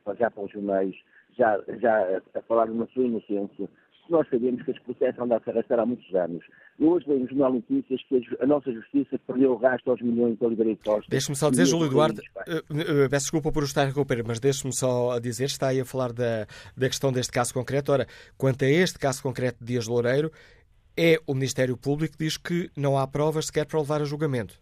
para, já para os jornais já, já a, a falar de uma sua inocência nós sabemos que este processo anda a se arrastar há muitos anos. Hoje vemos no Jornal Notícias que a nossa justiça perdeu o gasto aos milhões de Oliveira e Costa. Deixe-me só dizer, Júlio Eduardo, uh, uh, peço desculpa por estar a interromper, mas deixe-me só dizer, está aí a falar da, da questão deste caso concreto. Ora, quanto a este caso concreto de Dias Loureiro, é o Ministério Público que diz que não há provas sequer para levar a julgamento.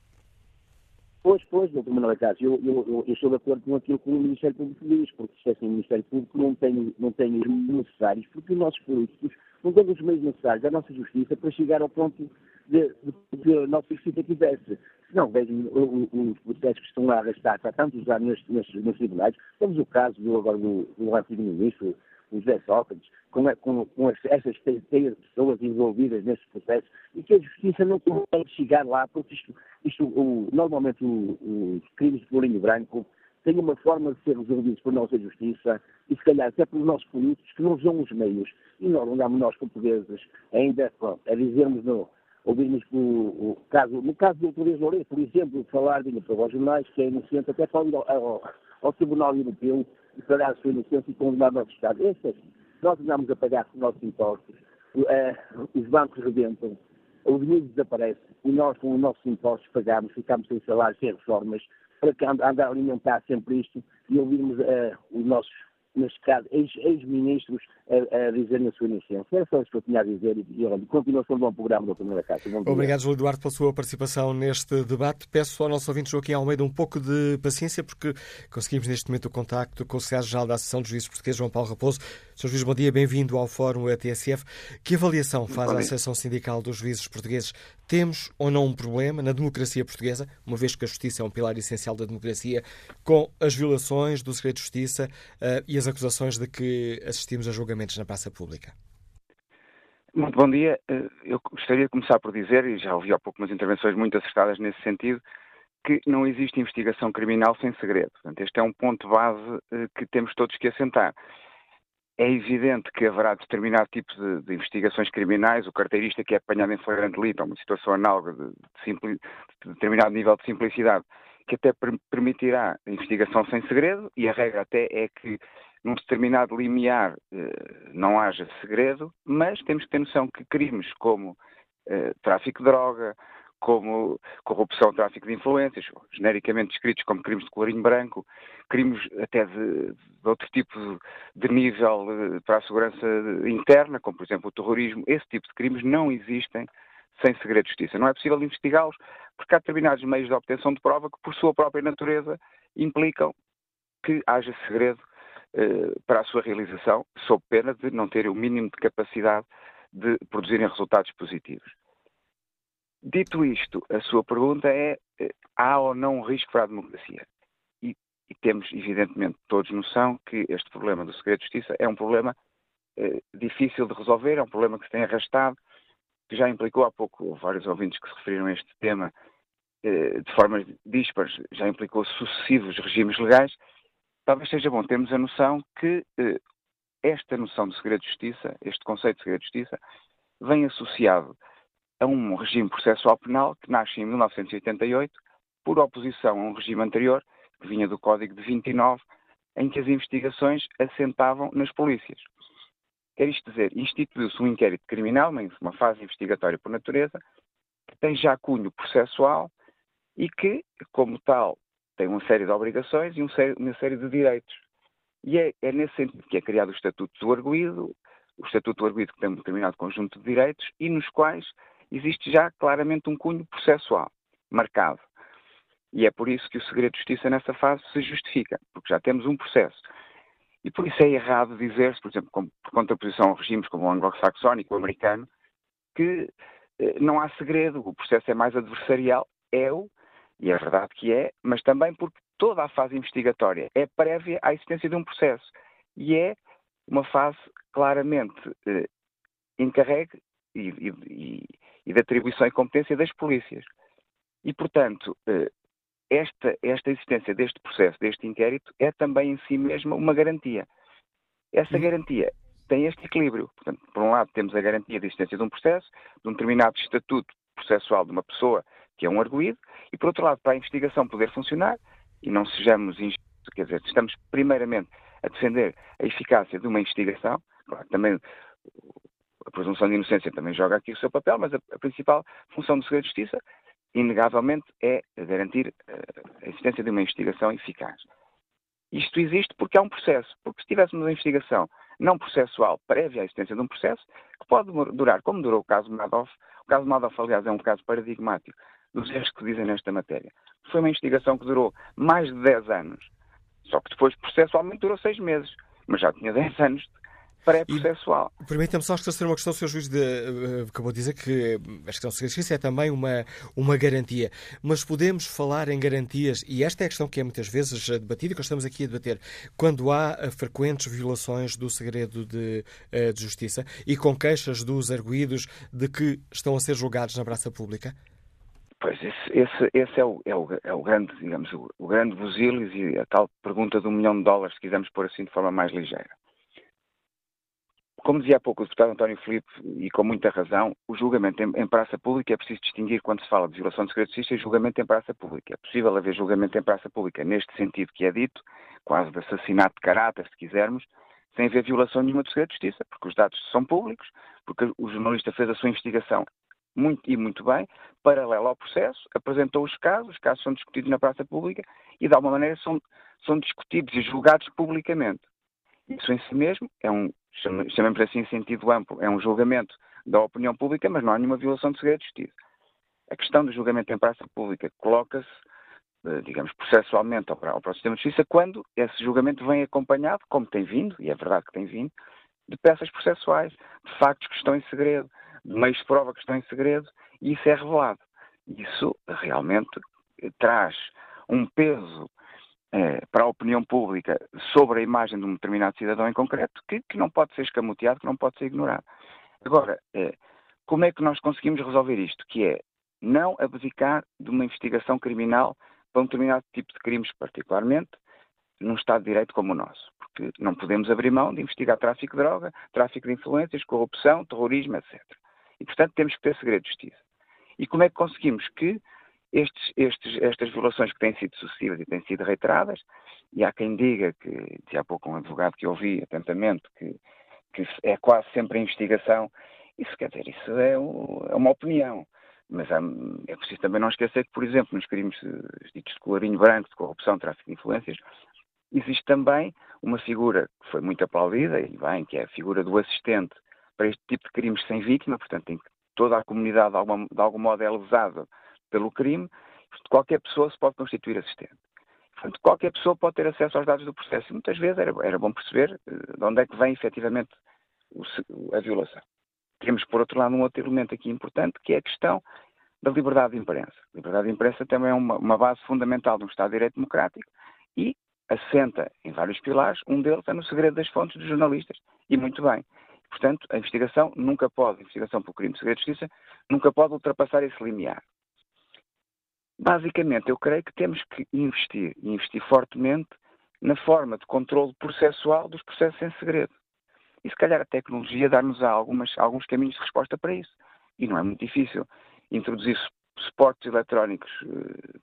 Pois, pois, doutor Manuel Cássio, eu, eu, eu, estou de acordo com aquilo que o Ministério Público diz, porque se assim, o Ministério Público não tem, não tem os necessários, porque os nossos políticos não têm os meios necessários da nossa justiça para chegar ao ponto de, de, que a nossa justiça tivesse. Se não, vejam os processos que estão lá a arrastar há tantos anos nestes, nestes tribunais. Temos o caso do, agora do, do antigo ministro, o José Sócrates, com, com, com essas pessoas envolvidas nesse processo, e que a justiça não consegue chegar lá, porque isto, isto o, normalmente os crimes de bolinho branco têm uma forma de ser resolvidos por nossa justiça e se calhar até pelos nossos políticos que não usam os meios. E nós andamos nós portugueses ainda pronto, a dizermos no, ouvirmos o, o, caso, no caso do Dr. Loureiro, por exemplo, falar de para os jornais que é inocente, até ir ao, ao, ao Tribunal Europeu e falar a sua inocência e condenar o nosso Estado. Esse é assim. Nós andamos a pagar os nossos impostos, uh, os bancos rebentam, o dinheiro desaparece e nós, com os nossos impostos, pagamos, ficamos sem salário, sem reformas, para que andar a alimentar sempre isto e ouvirmos uh, os nossos, neste caso, ex-ministros a, a dizerem a sua inocência. Era só isso que eu tinha a dizer e, e olha, continuação de bom programa da Primeira Casa. Obrigado, Júlio Eduardo, pela sua participação neste debate. Peço ao nosso ouvinte Joaquim Almeida um pouco de paciência, porque conseguimos neste momento o contacto com o Secretário-Geral da Associação dos Juízes Portugueses, João Paulo Raposo. Sr. Juiz, bom dia, bem-vindo ao Fórum ATSF. Que avaliação faz a Associação Sindical dos Juízes Portugueses? Temos ou não um problema na democracia portuguesa, uma vez que a justiça é um pilar essencial da democracia, com as violações do segredo de justiça uh, e as acusações de que assistimos a julgamentos na praça pública? Muito bom dia. Eh, eu gostaria de começar por dizer, e já ouvi há pouco umas intervenções muito acertadas nesse sentido, que não existe investigação criminal sem segredo. Portanto, este é um ponto base eh, que temos todos que assentar. É evidente que haverá determinado tipo de, de investigações criminais, o carteirista que é apanhado em flagrante delito, uma situação análoga de, de, simpli, de, determinado nível de simplicidade, que até per, permitirá investigação sem segredo, e a regra até é que num determinado limiar eh, não haja segredo, mas temos que ter noção que crimes como eh, tráfico de droga, como corrupção, tráfico de influências, genericamente descritos como crimes de colorinho branco, crimes até de, de outro tipo de, nível eh, para a segurança interna, como por exemplo o terrorismo, esse tipo de crimes não existem sem segredo de justiça. Não é possível investigá-los porque há determinados meios de obtenção de prova que, por sua própria natureza, implicam que haja segredo eh, para a sua realização, sob pena de não terem o mínimo de capacidade de produzirem resultados positivos. Dito isto, a sua pergunta é: eh, há ou não um risco para a democracia? E, e temos, evidentemente, todos noção que este problema do segredo de justiça é um problema eh, difícil de resolver, é um problema que se tem arrastado, que já implicou há pouco vários ouvintes que se referiram a este tema eh, de formas dispares, já implicou sucessivos regimes legais talvez seja bom termos a noção que eh, esta noção de segredo de justiça, este conceito de segredo de justiça, vem associado a um regime processual penal que nasce em 1988 por oposição a um regime anterior, que vinha do Código de 29, em que as investigações assentavam nas polícias. Quer isto dizer, instituiu-se um inquérito criminal, uma fase investigatória por natureza, que tem já cunho processual e que, como tal, tem uma série de obrigações e uma série de direitos. E é, é, nesse sentido que é criado o Estatuto do Arguído, o Estatuto do Arguído que tem um determinado conjunto de direitos e nos quais existe já claramente um cunho processual marcado. E é por isso que o segredo de justiça nessa fase se justifica, porque já temos um processo. E por isso é errado dizer-se, por exemplo, por contraposição a regimes como o anglo-saxónico, o americano, que eh, não há segredo, o processo é mais adversarial. É o, e é verdade que é, mas também porque toda a fase investigatória é prévia à existência de um processo e é uma fase claramente eh, encarregue e, e, e, de atribuição e competência das polícias. E, portanto, eh, esta, esta existência deste processo, deste inquérito, é também em si mesma uma garantia. Essa garantia tem este equilíbrio. Portanto, por um lado, temos a garantia de existência de um processo, de um determinado estatuto processual de uma pessoa que é um arguído, e por outro lado, para a investigação poder funcionar, e não sejamos injustos, quer dizer, estamos primeiramente a defender a eficácia de uma investigação, claro, também a presunção de inocência também joga aqui o seu papel, mas a, a principal função do Segredo de Justiça, inegavelmente, é garantir uh, a existência de uma investigação eficaz. Isto existe porque há um processo, porque se tivéssemos uma investigação não processual prévia à existência de um processo, que pode durar, como durou o caso Madoff, o caso Madoff, aliás, é um caso paradigmático, dos erros que dizem nesta matéria. Foi uma investigação que durou mais de 10 anos, só que depois processualmente durou 6 meses, mas já tinha 10 anos pré-processual. Permita-me só esclarecer uma questão, o Sr. Juiz de, uh, acabou de dizer que a questão de justiça é também uma, uma garantia, mas podemos falar em garantias, e esta é a questão que é muitas vezes debatida e que estamos aqui a debater, quando há frequentes violações do segredo de, uh, de justiça e com queixas dos arguídos de que estão a ser julgados na praça pública? Pois, esse, esse, esse é, o, é, o, é, o, grande, digamos, o, o grande busilis e a tal pergunta do milhão de dólares, se quisermos pôr assim de forma mais ligeira. Como dizia há pouco o deputado António Filipe, e com muita razão, o julgamento em, em, praça pública é preciso distinguir quando se fala de violação de segredo de justiça e julgamento em praça pública. É possível haver julgamento em praça pública neste sentido que é dito, quase de assassinato de caráter, se quisermos, sem haver violação nenhuma de segredo de justiça, porque os dados são públicos, porque o jornalista fez a sua investigação muito e muito bem, paralelo ao processo, apresentou os casos, os casos são discutidos na praça pública e, de alguma maneira, são, são discutidos e julgados publicamente. Isso em si mesmo é um, chamemos assim em sentido amplo, é um julgamento da opinião pública, mas não há nenhuma violação de segredo de justiça. A questão do julgamento em praça pública coloca-se, eh, digamos, processualmente ao, ao sistema de justiça quando esse julgamento vem acompanhado, como tem vindo, e é verdade que tem vindo, de peças processuais, de factos que estão em segredo, de meios de prova que estão em segredo, e isso é revelado. Isso realmente traz um peso eh, para a opinião pública sobre a imagem de um determinado cidadão em concreto que, que não pode ser escamoteado, que não pode ser ignorado. Agora, eh, como é que nós conseguimos resolver isto? Que é não abdicar de uma investigação criminal para um determinado tipo de crimes, particularmente num Estado de Direito como o nosso. Porque não podemos abrir mão de investigar tráfico de droga, tráfico de influências, corrupção, terrorismo, etc. E, portanto, temos que ter segredo de justiça. E como é que conseguimos que estes, estes, estas violações que têm sido sucessivas e têm sido reiteradas, e há quem diga que, dizia há pouco um advogado que ouvi atentamente, que, que é quase sempre a investigação, isso quer dizer, isso é, o, é uma opinião. Mas há, é preciso também não esquecer que, por exemplo, nos crimes ditos de colarinho branco, de corrupção, tráfico de influências, existe também uma figura que foi muito aplaudida, e bem, que é a figura do assistente para este tipo de crimes sem vítima, portanto, em que toda a comunidade de algum, de algum modo é lesada pelo crime, qualquer pessoa se pode constituir assistente. Portanto, qualquer pessoa pode ter acesso aos dados do processo. E muitas vezes era, era bom perceber eh, de onde é que vem efetivamente o, a violação. Temos, por outro lado, um outro elemento aqui importante, que é a questão da liberdade de imprensa. A liberdade de imprensa também é uma, uma base fundamental de um Estado de Direito Democrático e assenta em vários pilares. Um deles é no segredo das fontes dos jornalistas. E muito bem. Portanto, a investigação nunca pode, a investigação por crime de segredo de justiça, nunca pode ultrapassar esse limiar. Basicamente, eu creio que temos que investir, investir fortemente, na forma de controle processual dos processos em segredo. E se calhar a tecnologia dar-nos alguns caminhos de resposta para isso. E não é muito difícil introduzir suportes eletrónicos uh,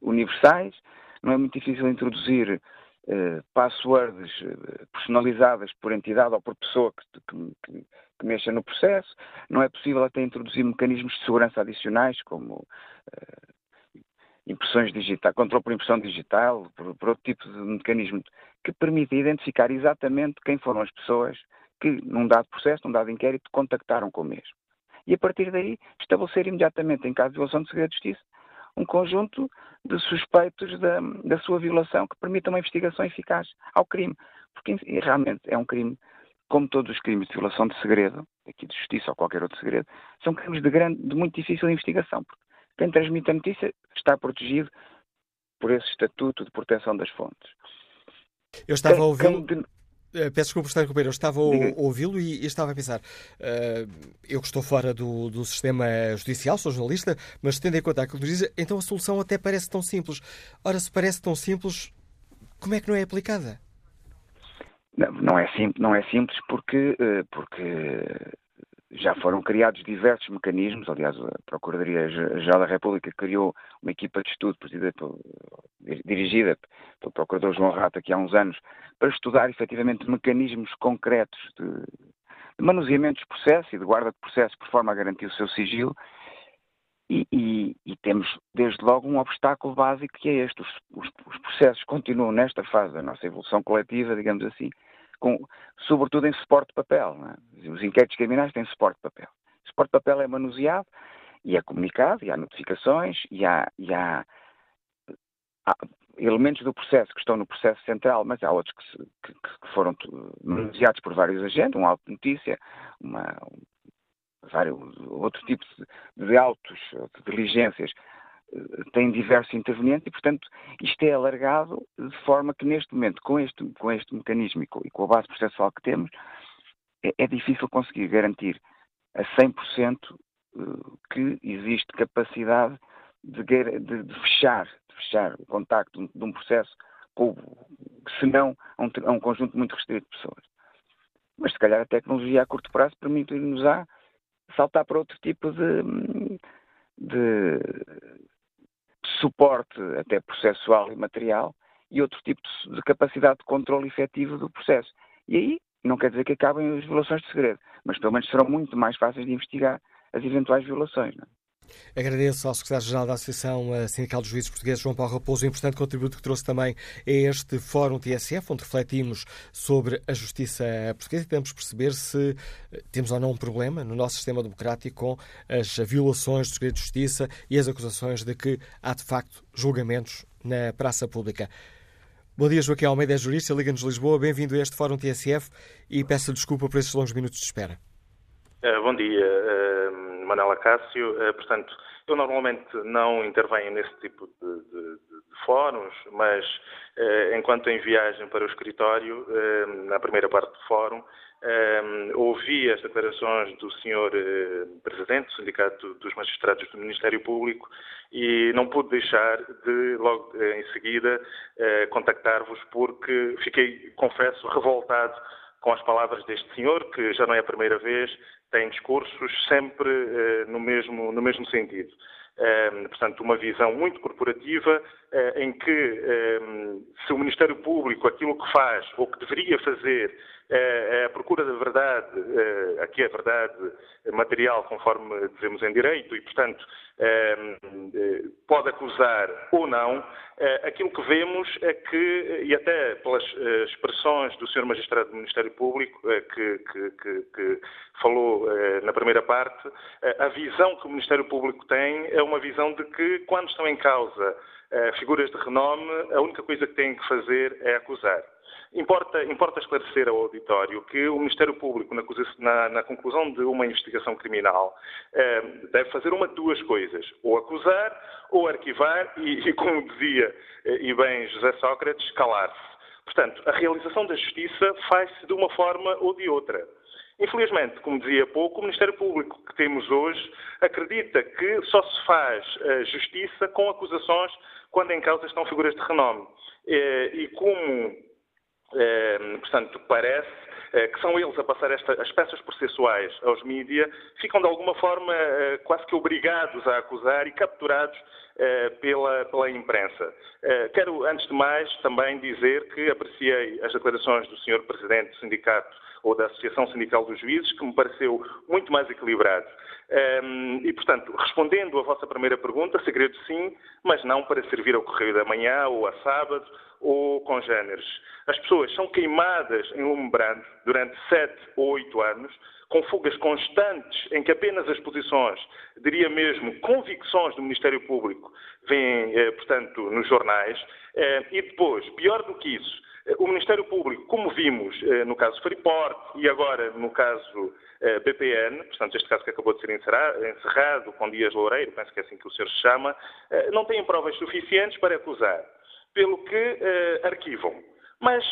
universais, não é muito difícil introduzir uh, passwords uh, personalizadas por entidade ou por pessoa que, que, que, que, mexa no processo, não é possível até introduzir mecanismos de segurança adicionais, como impressões digitais, controle por impressão digital, por, por, outro tipo de mecanismo que permite identificar exatamente quem foram as pessoas que, num dado processo, num dado inquérito, contactaram com o mesmo. E a partir daí, estabelecer imediatamente, em caso de violação de segredo de justiça, um conjunto de suspeitos da, da sua violação que permita uma investigação eficaz ao crime. Porque realmente é um crime, como todos os crimes de violação de segredo, aqui de justiça ou qualquer outro segredo, são crimes de, grande, de muito difícil investigação. Porque quem transmite a notícia está protegido por esse estatuto de proteção das fontes. Eu estava a ouvi-lo. Eh, peço desculpa por estar a interromper, eu estava a ouvi-lo e, estava a pensar. Uh, eu que estou fora do, do, sistema judicial, sou jornalista, mas tendo em conta aquilo que diz, então a solução até parece tão simples. Ora, se parece tão simples, como é que não é aplicada? Não, não, é, sim, não é simples porque, eh, porque já foram criados diversos mecanismos, aliás, a Procuradoria-Geral da República criou uma equipa de estudo pelo, dirigida pelo Procurador João Rata, aqui há uns anos, para estudar efetivamente mecanismos concretos de, de manuseamento dos processos e de guarda de processos por forma a garantir o seu sigilo. E, e, e temos, desde logo, um obstáculo básico que é este. Os, os, os processos continuam nesta fase da nossa evolução coletiva, digamos assim, com, sobretudo em suporte de papel. É? Os inquéritos criminais têm suporte de papel. O suporte de papel é manuseado e é comunicado, e há notificações, e há, e há, há elementos do processo que estão no processo central, mas há outros que, se, que, que foram manuseados por vários agentes, um auto de notícia, uma, vários, outro tipo de, de autos, de diligências, tem diversos intervenientes e, portanto, isto é alargado de forma que, neste momento, com este, com este mecanismo e com, e com a base processual que temos, é, é difícil conseguir garantir a 100% eh, que existe capacidade de, de, de, fechar, de fechar o contacto de um processo com, senão a um, a um conjunto muito restrito de pessoas. Mas se calhar a tecnologia a curto prazo permite-nos saltar para outro tipo de, de, suporte, até processual e material, e outro tipo de, de capacidade de controle efetivo do processo. E aí não quer dizer que acabem as violações de segredo, mas pelo menos serão muito mais fáceis de investigar as eventuais violações. Não? É? Agradeço ao Secretário-Geral da Associação eh, Sindical dos Juízes Portugueses, João Paulo Raposo, o importante contributo que trouxe também a este Fórum TSF, onde refletimos sobre a justiça portuguesa e tentamos perceber se eh, temos ou não um problema no nosso sistema democrático com as violações do segredo de justiça e as acusações de que há, de facto, julgamentos na praça pública. Bom dia, Joaquim Almeida, é jurista, Liga-nos Lisboa. Bem-vindo a este Fórum TSF e peço desculpa por esses longos minutos de espera. Uh, bom dia. Uh Manela Cássio. Eh, portanto, eu normalmente não intervenho nesse tipo de, de, de fóruns, mas eh, enquanto em viagem para o escritório, eh, na primeira parte do fórum, ouvi as declarações do Sr. Presidente do Sindicato dos Magistrados do Ministério Público e não pude deixar de, logo em seguida, contactar-vos porque fiquei, confesso, revoltado com as palavras deste senhor, que já não é a primeira vez, tem discursos sempre eh, no, mesmo, no mesmo sentido. Eh, portanto, uma visão muito corporativa eh, em que se o Ministério Público aquilo que faz ou que deveria fazer é a procura da verdade, aqui é verdade material, conforme dizemos em direito, e, portanto, pode acusar ou não, aquilo que vemos é que, e até pelas expressões do Sr. Magistrado do Ministério Público, que, que, que, que falou na primeira parte, a visão que o Ministério Público tem é uma visão de que, quando estão em causa figuras de renome, a única coisa que têm que fazer é acusar. Importa, importa esclarecer ao auditório que o Ministério Público, na, na, na conclusão de uma investigação criminal, eh, deve fazer uma de duas coisas: ou acusar ou arquivar, e, e como dizia eh, e bem José Sócrates, calar-se. Portanto, a realização da justiça faz-se de uma forma ou de outra. Infelizmente, como dizia há pouco, o Ministério Público que temos hoje acredita que só se faz uh, justiça com acusações quando em causa estão figuras de renome. Uh, e como portanto, parece eh, que são eles a passar esta, as peças processuais aos mídias, ficam de alguma forma eh, quase que obrigados a acusar e capturados eh, pela, pela imprensa. Quero, antes de mais, também dizer que apreciei as declarações do Sr. Presidente do Sindicato ou da Associação Sindical dos Juízes, que me pareceu muito mais equilibrado. Um, e, portanto, respondendo à vossa primeira pergunta, segredo sim, mas não para servir ao correio da manhã ou a sábado ou com géneros. As pessoas são queimadas em lume brando durante sete ou oito anos, com fugas constantes em que apenas as posições, diria mesmo convicções do Ministério Público, vêm, eh, portanto, nos jornais. Eh, e depois, pior do que isso, eh, o Ministério Público, como vimos no caso Freeport e agora no caso BPN, portanto, este caso que acabou de ser encerrado com Dias Loureiro, penso que é assim que o senhor se chama, não têm provas suficientes para acusar, pelo que arquivam, mas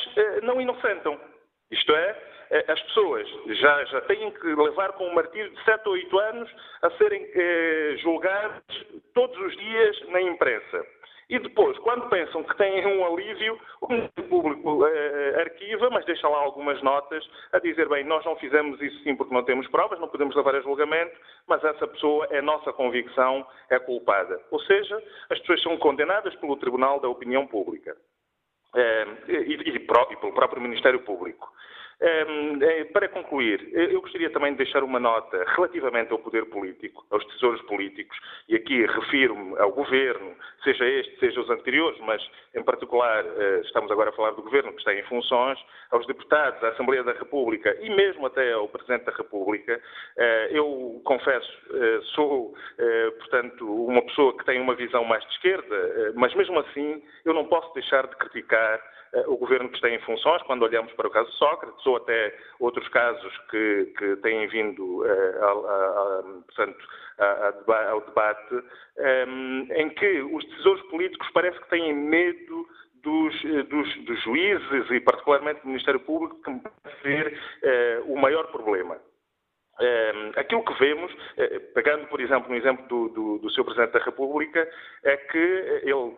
não inocentam. Isto é, as pessoas já, já têm que levar com um martírio de 7 ou 8 anos a serem eh, julgados todos os dias na imprensa. E depois, quando pensam que têm um alívio, o Público eh, arquiva, mas deixa lá algumas notas a dizer, bem, nós não fizemos isso sim porque não temos provas, não podemos levar a julgamento, mas essa pessoa é nossa convicção, é culpada. Ou seja, as pessoas são condenadas pelo Tribunal da Opinião Pública eh, e, e, e pelo próprio Ministério Público. Um, eh, para concluir, eu gostaria também de deixar uma nota relativamente ao poder político, aos tesouros políticos, e aqui refiro-me ao governo, seja este, seja os anteriores, mas em particular eh, estamos agora a falar do governo que está em funções, aos deputados, à Assembleia da República e mesmo até ao Presidente da República. Eh, eu confesso, sou, portanto, uma pessoa que tem uma visão mais de esquerda, mas mesmo assim eu não posso deixar de criticar o governo que está em funções, quando olhamos para o caso de Sócrates, ou até outros casos que, que têm vindo portanto, ao debate, ehm, em que os decisores políticos parece que têm medo dos, eh, dos, dos, juízes e, particularmente, do Ministério Público, que me parece ser o maior problema. Ehm, aquilo que vemos, eh, pegando, por exemplo, no exemplo do, do, do seu Presidente da República, é que ele,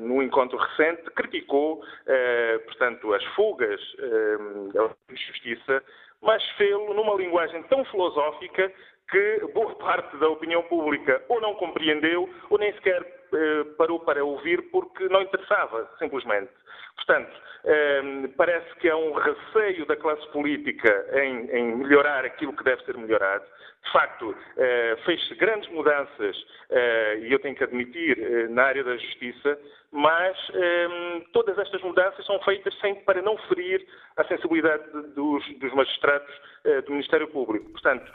no encontro recente, criticou, eh, portanto, as fugas ehm, da Justiça, mas fê-lo numa linguagem tão filosófica que boa parte da opinião pública ou não compreendeu ou nem sequer eh, parou para ouvir porque não interessava, simplesmente. Portanto, ehm, parece que há um receio da classe política em, em melhorar aquilo que deve ser melhorado. De facto, eh, fez-se grandes mudanças, eh, e eu tenho que admitir, eh, na área da justiça, mas ehm, todas estas mudanças são feitas sempre para não ferir a sensibilidade dos, dos magistrados do Ministério Público. Portanto,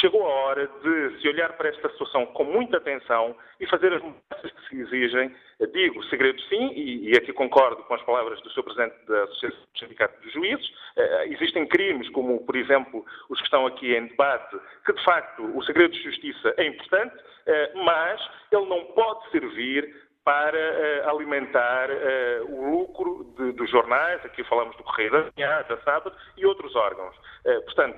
chegou a hora de se olhar para esta situação com muita atenção e fazer as mudanças que se exigem. Digo segredo sim, e, e aqui concordo com as palavras do Sr. Presidente da Associação do Sindicato dos Juízes. existem crimes, como, por exemplo, os que estão aqui em debate, que de facto, o segredo de justiça é importante, eh, mas ele não pode servir para uh, alimentar uh, o lucro de, dos jornais, aqui falamos do Correio da Manhã, da Sábado, e outros órgãos. Uh, portanto,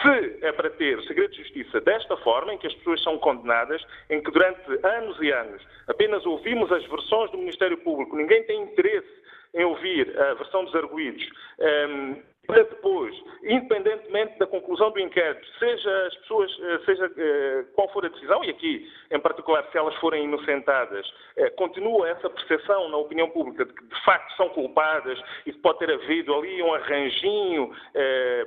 se é para ter segredo de justiça desta forma, em que as pessoas são condenadas, em que durante anos e anos apenas ouvimos as versões do Ministério Público, ninguém tem interesse em ouvir a versão dos arguídos, ehm, para depois, independentemente da conclusão do inquérito, seja as pessoas, eh, seja eh, qual for a decisão, e aqui, em particular, se elas forem inocentadas, eh, continua essa percepção na opinião pública de que de facto são culpadas e que pode ter havido ali um arranjinho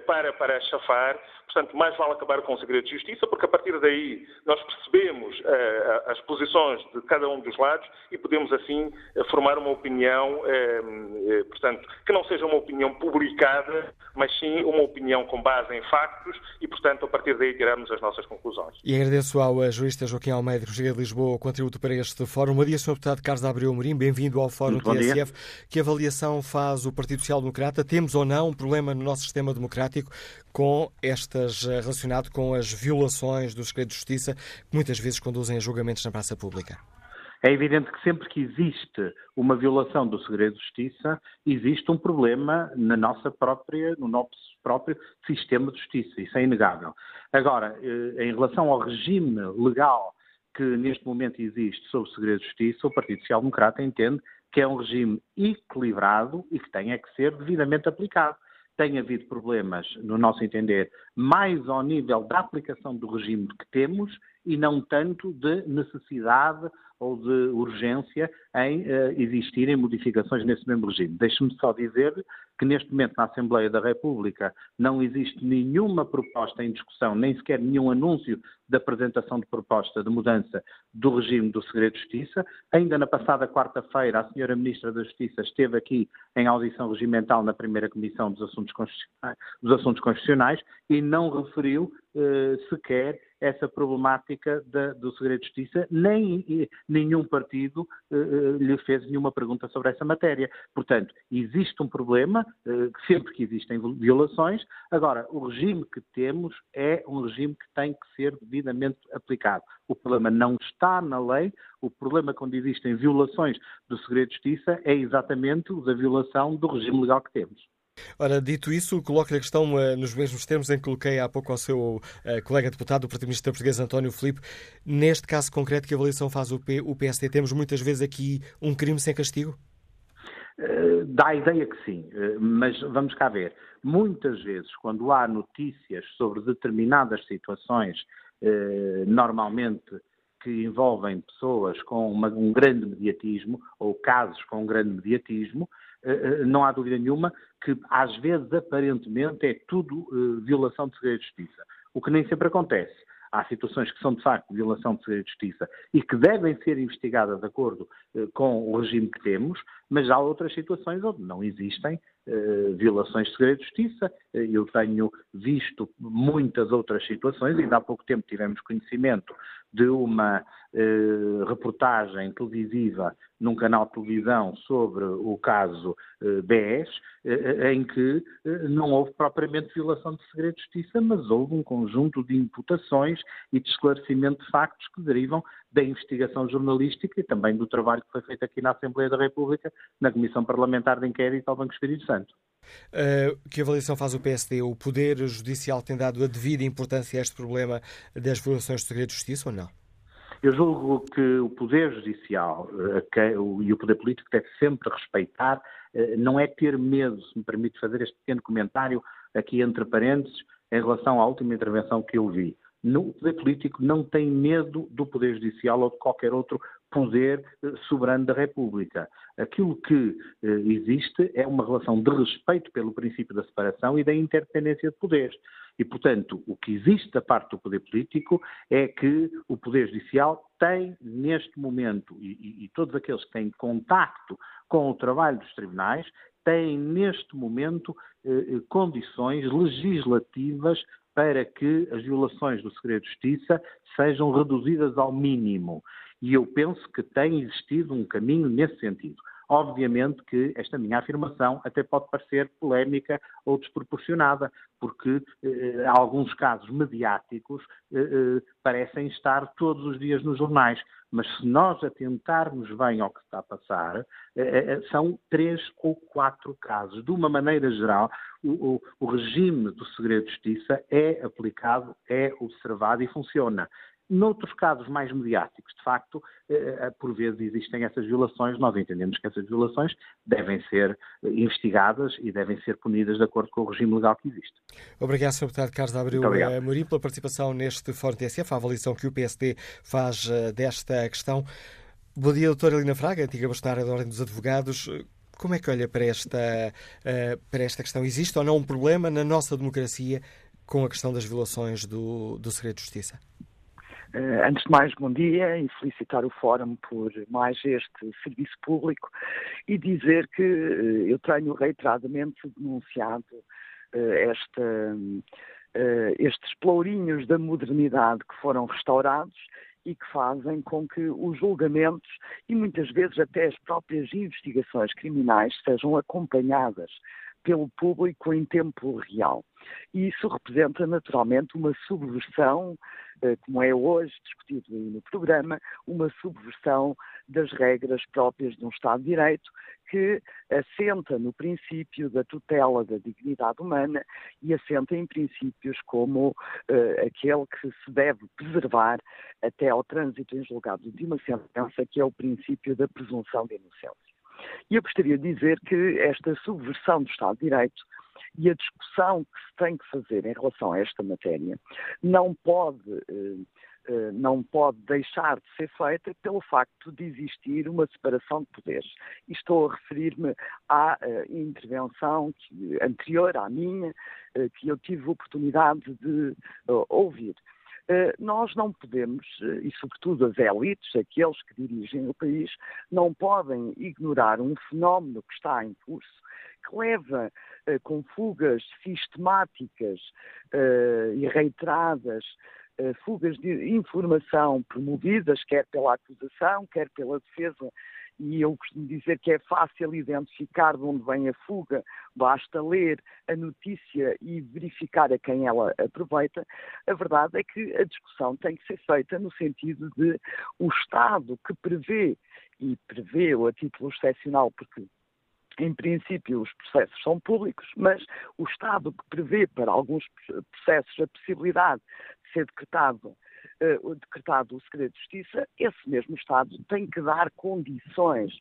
para, para chafar. Portanto, mais vale acabar com o segredo de justiça, porque a partir daí nós percebemos uh, as posições de cada um dos lados e podemos assim uh, formar uma opinião, uh, portanto, que não seja uma opinião publicada, mas sim uma opinião com base em factos e, portanto, a partir daí tirarmos as nossas conclusões. E agradeço ao jurista Joaquim Almeida, que chega de Lisboa, o contributo para este fórum. Bom dia, Sr. Deputado Carlos Abreu Morim, bem-vindo ao Fórum TSF. Que avaliação faz o Partido Social Democrata? Temos ou não um problema no nosso sistema democrático com estas eh, relacionado com as violações do segredo de justiça que muitas vezes conduzem a julgamentos na praça pública? É evidente que sempre que existe uma violação do segredo de justiça, existe um problema na nossa própria, no nosso próprio sistema de justiça. Isso é inegável. Agora, eh, em relação ao regime legal que neste momento existe sobre o segredo de justiça, o Partido Social Democrata entende que é um regime equilibrado e que tem é que ser devidamente aplicado tem havido problemas, no nosso entender, mais ao nível da aplicação do regime que temos e não tanto de necessidade ou de urgência em uh, existirem modificações nesse mesmo regime. Deixe-me só dizer que neste momento na Assembleia da República não existe nenhuma proposta em discussão, nem sequer nenhum anúncio de apresentação de proposta de mudança do regime do segredo de justiça. Ainda na passada quarta-feira, a senhora Ministra da Justiça esteve aqui em audição regimental na primeira Comissão dos Assuntos Constitucionais, dos Assuntos Constitucionais e não referiu sequer essa problemática da, do segredo de justiça, nem nenhum partido eh, eh, lhe fez nenhuma pergunta sobre essa matéria. Portanto, existe um problema, eh, sempre que existem violações. Agora, o regime que temos é um regime que tem que ser devidamente aplicado. O problema não está na lei, o problema quando existem violações do segredo de justiça é exatamente da violação do regime legal que temos. Ora, dito isso, coloco-lhe a questão uh, nos mesmos termos em que coloquei há pouco ao seu uh, colega deputado, o Primeiro-Ministro português António Filipe. Neste caso concreto, que avaliação faz o, P, o PSD? Temos muitas vezes aqui um crime sem castigo? Uh, dá a ideia que sim, mas vamos cá ver. Muitas vezes, quando há notícias sobre determinadas situações, normalmente que envolvem pessoas com uma, um grande mediatismo ou casos com um grande mediatismo, não há dúvida nenhuma que, às vezes, aparentemente, é tudo violação de segredo de justiça, o que nem sempre acontece. Há situações que são, de facto, violação de segredo de justiça e que devem ser investigadas de acordo com o regime que temos, mas há outras situações onde não existem eh, violações de segredo de justiça. Eh, eu tenho visto muitas outras situações, ainda há pouco tempo tivemos conhecimento de uma eh, reportagem televisiva num canal de televisão sobre o caso eh, BES, eh, em que eh, não houve propriamente violação de segredo de justiça, mas houve um conjunto de imputações e de esclarecimento de factos que derivam da investigação jornalística e também do trabalho que foi feito aqui na Assembleia da República, na Comissão Parlamentar de Inquérito ao Banco Espírito Santo. Uh, que avaliação faz o PSD? O Poder Judicial tem dado a devida importância a este problema das violações de segredo de justiça ou não? Eu julgo que o Poder Judicial uh, e o Poder Político deve sempre respeitar, uh, não é ter medo, se me permite fazer este pequeno comentário aqui entre parênteses, em relação à última intervenção que eu vi. O poder político não tem medo do poder judicial ou de qualquer outro poder eh, soberano da República. Aquilo que eh, existe é uma relação de respeito pelo princípio da separação e da interdependência de poderes. E, portanto, o que existe da parte do poder político é que o poder judicial tem, neste momento, e, e, todos aqueles que têm contacto com o trabalho dos tribunais, têm, neste momento, eh, eh condições legislativas para que as violações do segredo de justiça sejam reduzidas ao mínimo. E eu penso que tem existido um caminho nesse sentido. Obviamente que esta minha afirmação até pode parecer polémica ou desproporcionada, porque eh, alguns casos mediáticos eh, eh, parecem estar todos os dias nos jornais. Mas se nós atentarmos bem ao que está a passar, eh, eh, eh, são três ou quatro casos. De uma maneira geral, o, o, o regime do segredo de justiça é aplicado, é observado e funciona. Noutros casos mais mediáticos, de facto, por vezes existem essas violações. Nós entendemos que essas violações devem ser investigadas e devem ser punidas de acordo com o regime legal que existe. Obrigado, Sr. Deputado Carlos Abreu Mori, pela participação neste Fórum TSF, a avaliação que o PSD faz desta questão. Bom dia, doutora Helena Fraga, antiga bastonária da Ordem dos Advogados. Como é que olha para esta, para esta questão? Existe ou não um problema na nossa democracia com a questão das violações do, do segredo de justiça? Uh, antes de mais, bom dia e felicitar o Fórum por mais este serviço público e dizer que uh, eu tenho reiteradamente denunciado esta, estes plourinhos da modernidade que foram restaurados e que fazem com que os julgamentos e muitas vezes até as próprias investigações criminais sejam acompanhadas pelo público em tempo real. E isso representa naturalmente uma subversão eh, como é hoje discutido aí no programa, uma subversão das regras próprias de um Estado de Direito que assenta no princípio da tutela da dignidade humana e assenta em princípios como uh, aquele que se deve preservar até ao trânsito em julgado de uma sentença, que é o princípio da presunção de inocência. E eu gostaria de dizer que esta subversão do Estado de Direito e a discussão que se tem que fazer em relação a esta matéria não pode, eh, eh, não pode deixar de ser feita pelo facto de existir uma separação de poderes. E estou a referir-me à eh, intervenção anterior à minha, que eu tive oportunidade de ouvir. Nós não podemos, e sobretudo as elites, aqueles que dirigem o país, não podem ignorar um fenómeno que está em curso, que leva uh, com fugas sistemáticas e reiteradas, fugas de informação promovidas, quer pela acusação, quer pela defesa, e eu costumo dizer que é fácil identificar de onde vem a fuga, basta ler a notícia e verificar a quem ela aproveita. A verdade é que a discussão tem que ser feita no sentido de o Estado que prevê, e prevê a título excepcional, porque em princípio, os processos são públicos, mas o Estado que prevê para alguns processos a possibilidade de ser decretado, uh, decretado o segredo de justiça, esse mesmo Estado tem que dar condições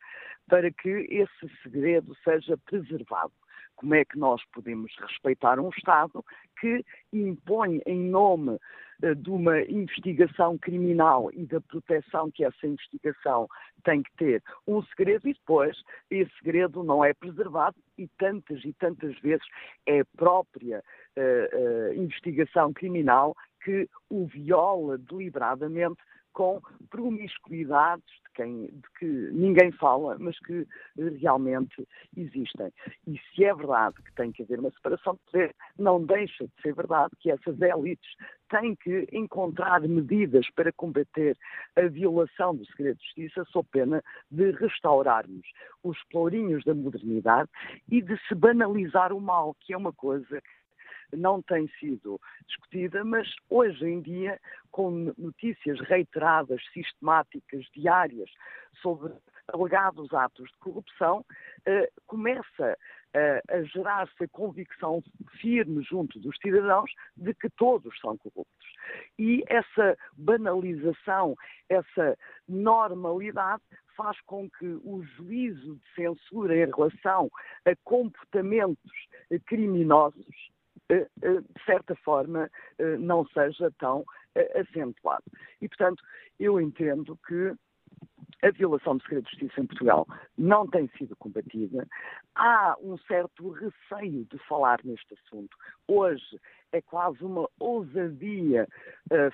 para que esse segredo seja preservado. Como é que nós podemos respeitar um Estado que impõe em nome de uma investigação criminal e da proteção que essa investigação tem que ter. Um segredo e depois esse segredo não é preservado e tantas e tantas vezes é a própria uh, investigação criminal que o viola deliberadamente com promiscuidades de, quem, de que ninguém fala, mas que realmente existem. E se é verdade que tem que haver uma separação de poder, não deixa de ser verdade que essas elites têm que encontrar medidas para combater a violação do segredo de justiça, sob pena de restaurarmos os florinhos da modernidade e de se banalizar o mal, que é uma coisa não tem sido discutida, mas hoje em dia, com notícias reiteradas, sistemáticas, diárias, sobre alegados atos de corrupção, eh, começa a gerar-se a convicção firme junto dos cidadãos de que todos são corruptos. E essa banalização, essa normalidade faz com que o juízo de censura em relação a comportamentos criminosos eh, eh, de certa forma, eh, não seja tão acentuado. E, portanto, eu entendo que a violação do segredo de justiça em Portugal não tem sido combatida. Há um certo receio de falar neste assunto. Hoje é quase uma ousadia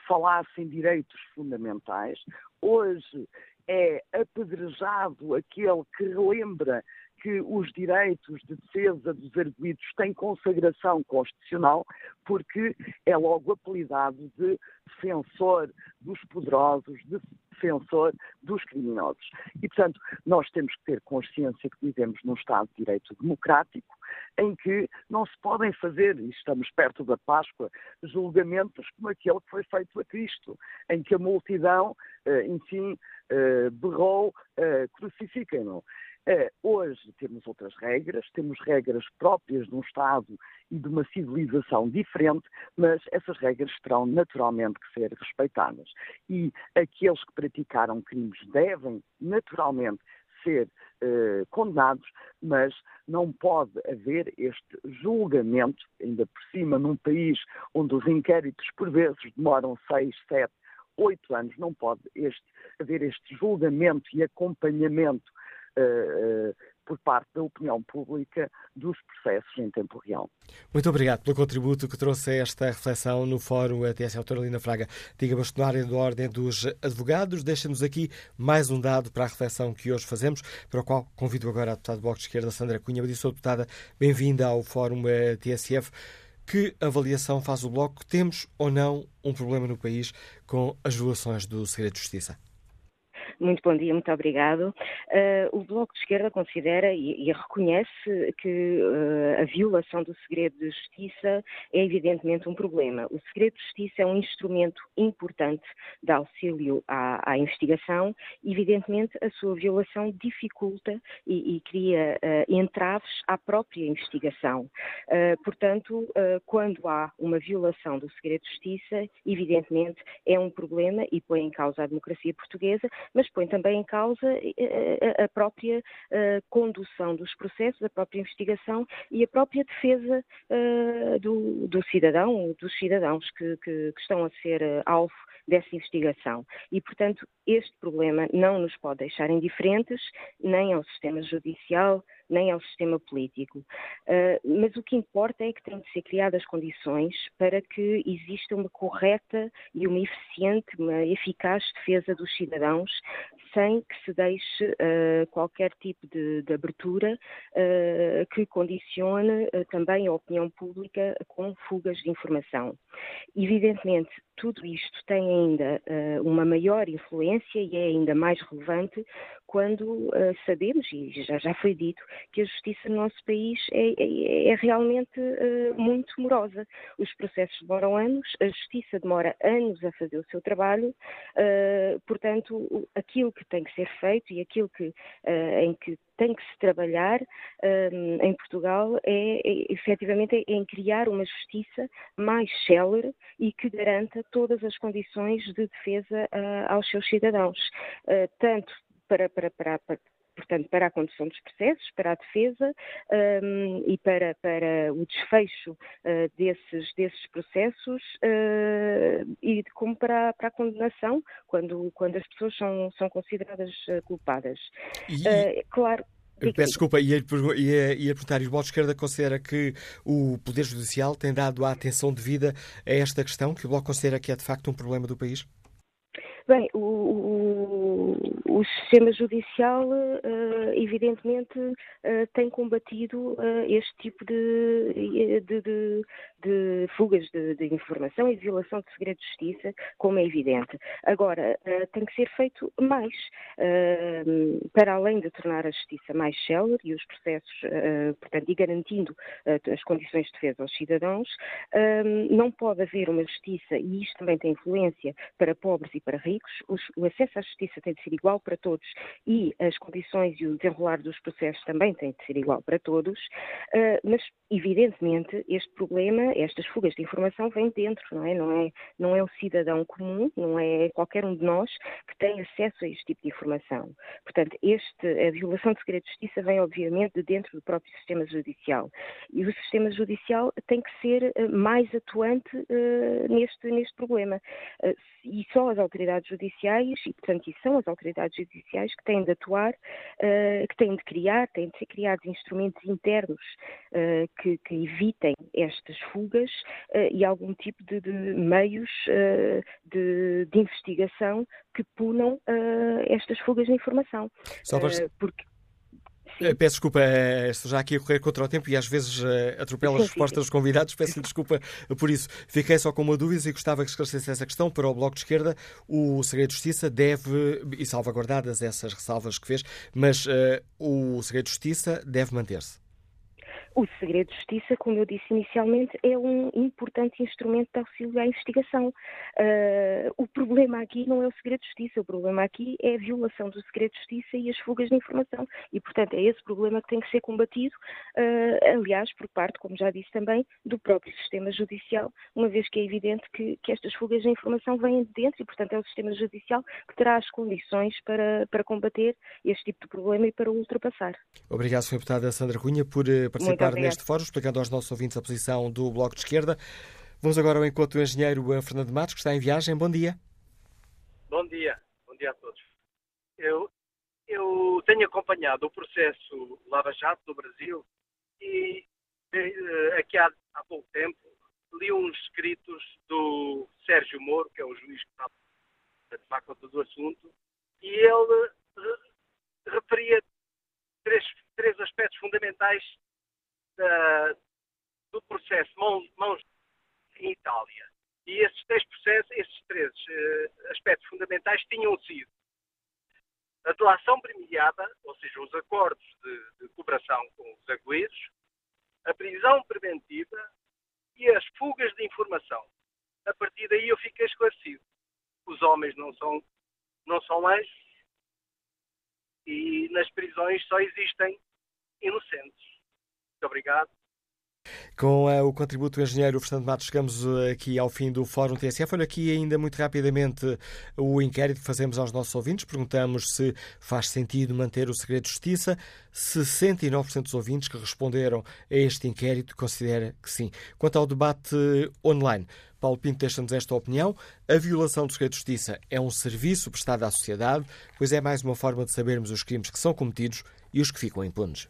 falar-se em direitos fundamentais. Hoje é apedrejado aquele que relembra que os direitos de defesa dos arguidos têm consagração constitucional, porque é logo apelidado de defensor dos poderosos, de defensor dos criminosos. E, portanto, nós temos que ter consciência que vivemos num Estado de Direito democrático, em que não se podem fazer, e estamos perto da Páscoa, julgamentos como aquele que foi feito a Cristo, em que a multidão, eh, enfim, eh, berrou, eh, crucifiquem-no. Uh, hoje temos outras regras, temos regras próprias de um Estado e de uma civilização diferente, mas essas regras terão naturalmente que ser respeitadas. E aqueles que praticaram crimes devem naturalmente ser uh, condenados, mas não pode haver este julgamento, ainda por cima num país onde os inquéritos por vezes demoram seis, sete, oito anos, não pode este, haver este julgamento e acompanhamento por parte da opinião pública dos processos em tempo real. Muito obrigado pelo contributo que trouxe a esta reflexão no Fórum ATS Autora Fraga. Diga bastonária da Ordem dos Advogados, deixa-nos aqui mais um dado para a reflexão que hoje fazemos, para o qual convido agora a deputada do Bloco de Esquerda, Sandra Cunha. Eu disse, deputada, bem-vinda ao Fórum TSF. Que avaliação faz o Bloco? Temos ou não um problema no país com as violações do segredo de justiça? Muito bom dia, muito obrigado. Uh, o Bloco de Esquerda considera e, e reconhece que uh, a violação do segredo de justiça é evidentemente um problema. O segredo de justiça é um instrumento importante de auxílio à, à investigação. Evidentemente, a sua violação dificulta e, e cria uh, entraves à própria investigação. portanto, quando há uma violação do segredo de justiça, evidentemente é um problema e põe em causa a democracia portuguesa, mas põe também em causa eh, eh, a própria eh, condução dos processos, a própria investigação e a própria defesa do, do cidadão, dos cidadãos que, que, que estão a ser alvo dessa investigação. E, portanto, este problema não nos pode deixar indiferentes nem ao sistema judicial, nem ao sistema político. Uh, mas o que importa é que têm de ser criadas condições para que exista uma correta e uma eficiente, uma eficaz defesa dos cidadãos, sem que se deixe uh, qualquer tipo de, de abertura uh, que condicione também a opinião pública com fugas de informação. Evidentemente, tudo isto tem ainda uma maior influência e é ainda mais relevante quando sabemos, e já, já foi dito, que a justiça no nosso país é, é, é realmente uh, muito morosa. Os processos demoram anos, a justiça demora anos a fazer o seu trabalho, uh, portanto, aquilo que tem que ser feito e aquilo que, em que tem que se trabalhar um, em Portugal é, é efetivamente é em criar uma justiça mais célere e que garanta todas as condições de defesa uh, aos seus cidadãos, uh, tanto para, para, para, portanto, para a condução dos processos, para a defesa um, e para, para o desfecho uh, desses, desses processos uh, e como para, para a condenação, quando, quando as pessoas são, são consideradas uh, culpadas. E... claro. Peço desculpa, ia, ia, ia perguntar, e o Bloco de Esquerda considera que o Poder Judicial tem dado a atenção devida a esta questão, que o Bloco considera que é de facto um problema do país? Bem, o, o, sistema judicial, uh, evidentemente, uh, tem combatido uh, este tipo de, de, de, de fugas de, informação e de violação de segredo de justiça, como é evidente. Agora, tem que ser feito mais, para além de tornar a justiça mais célere e os processos, portanto, e garantindo as condições de defesa aos cidadãos, não pode haver uma justiça, e isto também tem influência para pobres e para ricos, o acesso à justiça tem de ser igual para todos e as condições e o desenrolar dos processos também tem de ser igual para todos, mas evidentemente este problema, estas fugas de informação vêm dentro, não é? Não é, não é o cidadão comum, não é qualquer um de nós que tem acesso a este tipo de informação. Portanto, este, a violação de segredo de justiça vem obviamente de dentro do próprio sistema judicial e o sistema judicial tem que ser mais atuante uh, neste, neste problema. Uh, e só as autoridades judiciais, e portanto e são as autoridades judiciais que têm de atuar, uh, que têm de criar, têm de ser criados instrumentos internos uh, que, que, evitem estas fugas uh, e algum tipo de, de meios de, de, investigação que punam estas fugas de informação. Para... porque Sim. Eh, peço desculpa, eh, estou já aqui a correr contra o tempo e às vezes eh, atropelo as respostas dos convidados. Peço desculpa por isso. Fiquei só com uma dúvida e gostava que esclarecesse essa questão. Para o Bloco de Esquerda, o Segredo de Justiça deve, e salvaguardadas essas ressalvas que fez, mas uh, o Segredo de Justiça deve manter-se. O segredo de justiça, como eu disse inicialmente, é um importante instrumento de auxílio à investigação. Uh, o problema aqui não é o segredo de justiça, o problema aqui é a violação do segredo de justiça e as fugas de informação. E, portanto, é esse problema que tem que ser combatido, uh, aliás, por parte, como já disse também, do próprio sistema judicial, uma vez que é evidente que, que estas fugas de informação vêm de dentro e, portanto, é o sistema judicial que terá as condições para, para combater este tipo de problema e para o ultrapassar. Obrigado, Sr. Deputada Sandra Cunha, por eh, participar neste fórum, explicando aos nossos ouvintes a posição do Bloco de Esquerda. Vamos agora ao encontro do engenheiro eh, Fernando Matos, que está em viagem. Bom dia. Bom dia. Bom dia a todos. Eu, eu tenho acompanhado o processo Lava Jato do Brasil e eh, aqui há, há pouco tempo li uns escritos do Sérgio Moro, que é o juiz que está a tomar conta do assunto, e ele referia três, três aspectos fundamentais da, do processo mãos, mãos em Itália. E esses três processos, esses três uh, aspectos fundamentais tinham sido a delação premiada, ou seja, os acordos de, de cooperação com os agueiros, a prisão preventiva e as fugas de informação. A partir daí eu fiquei esclarecido. Os homens não são, não são anjos e nas prisões só existem inocentes. Muito obrigado. Com uh, o contributo do engenheiro Fernando Matos, chegamos uh, aqui ao fim do Fórum TSF. Olha aqui ainda muito rapidamente uh, o inquérito que fazemos aos nossos ouvintes. Perguntamos se faz sentido manter o segredo de justiça. 69% dos ouvintes que responderam a este inquérito considera que sim. Quanto ao debate online, Paulo Pinto deixa-nos esta opinião. A violação do segredo de justiça é um serviço prestado à sociedade, pois é mais uma forma de sabermos os crimes que são cometidos e os que ficam impunes.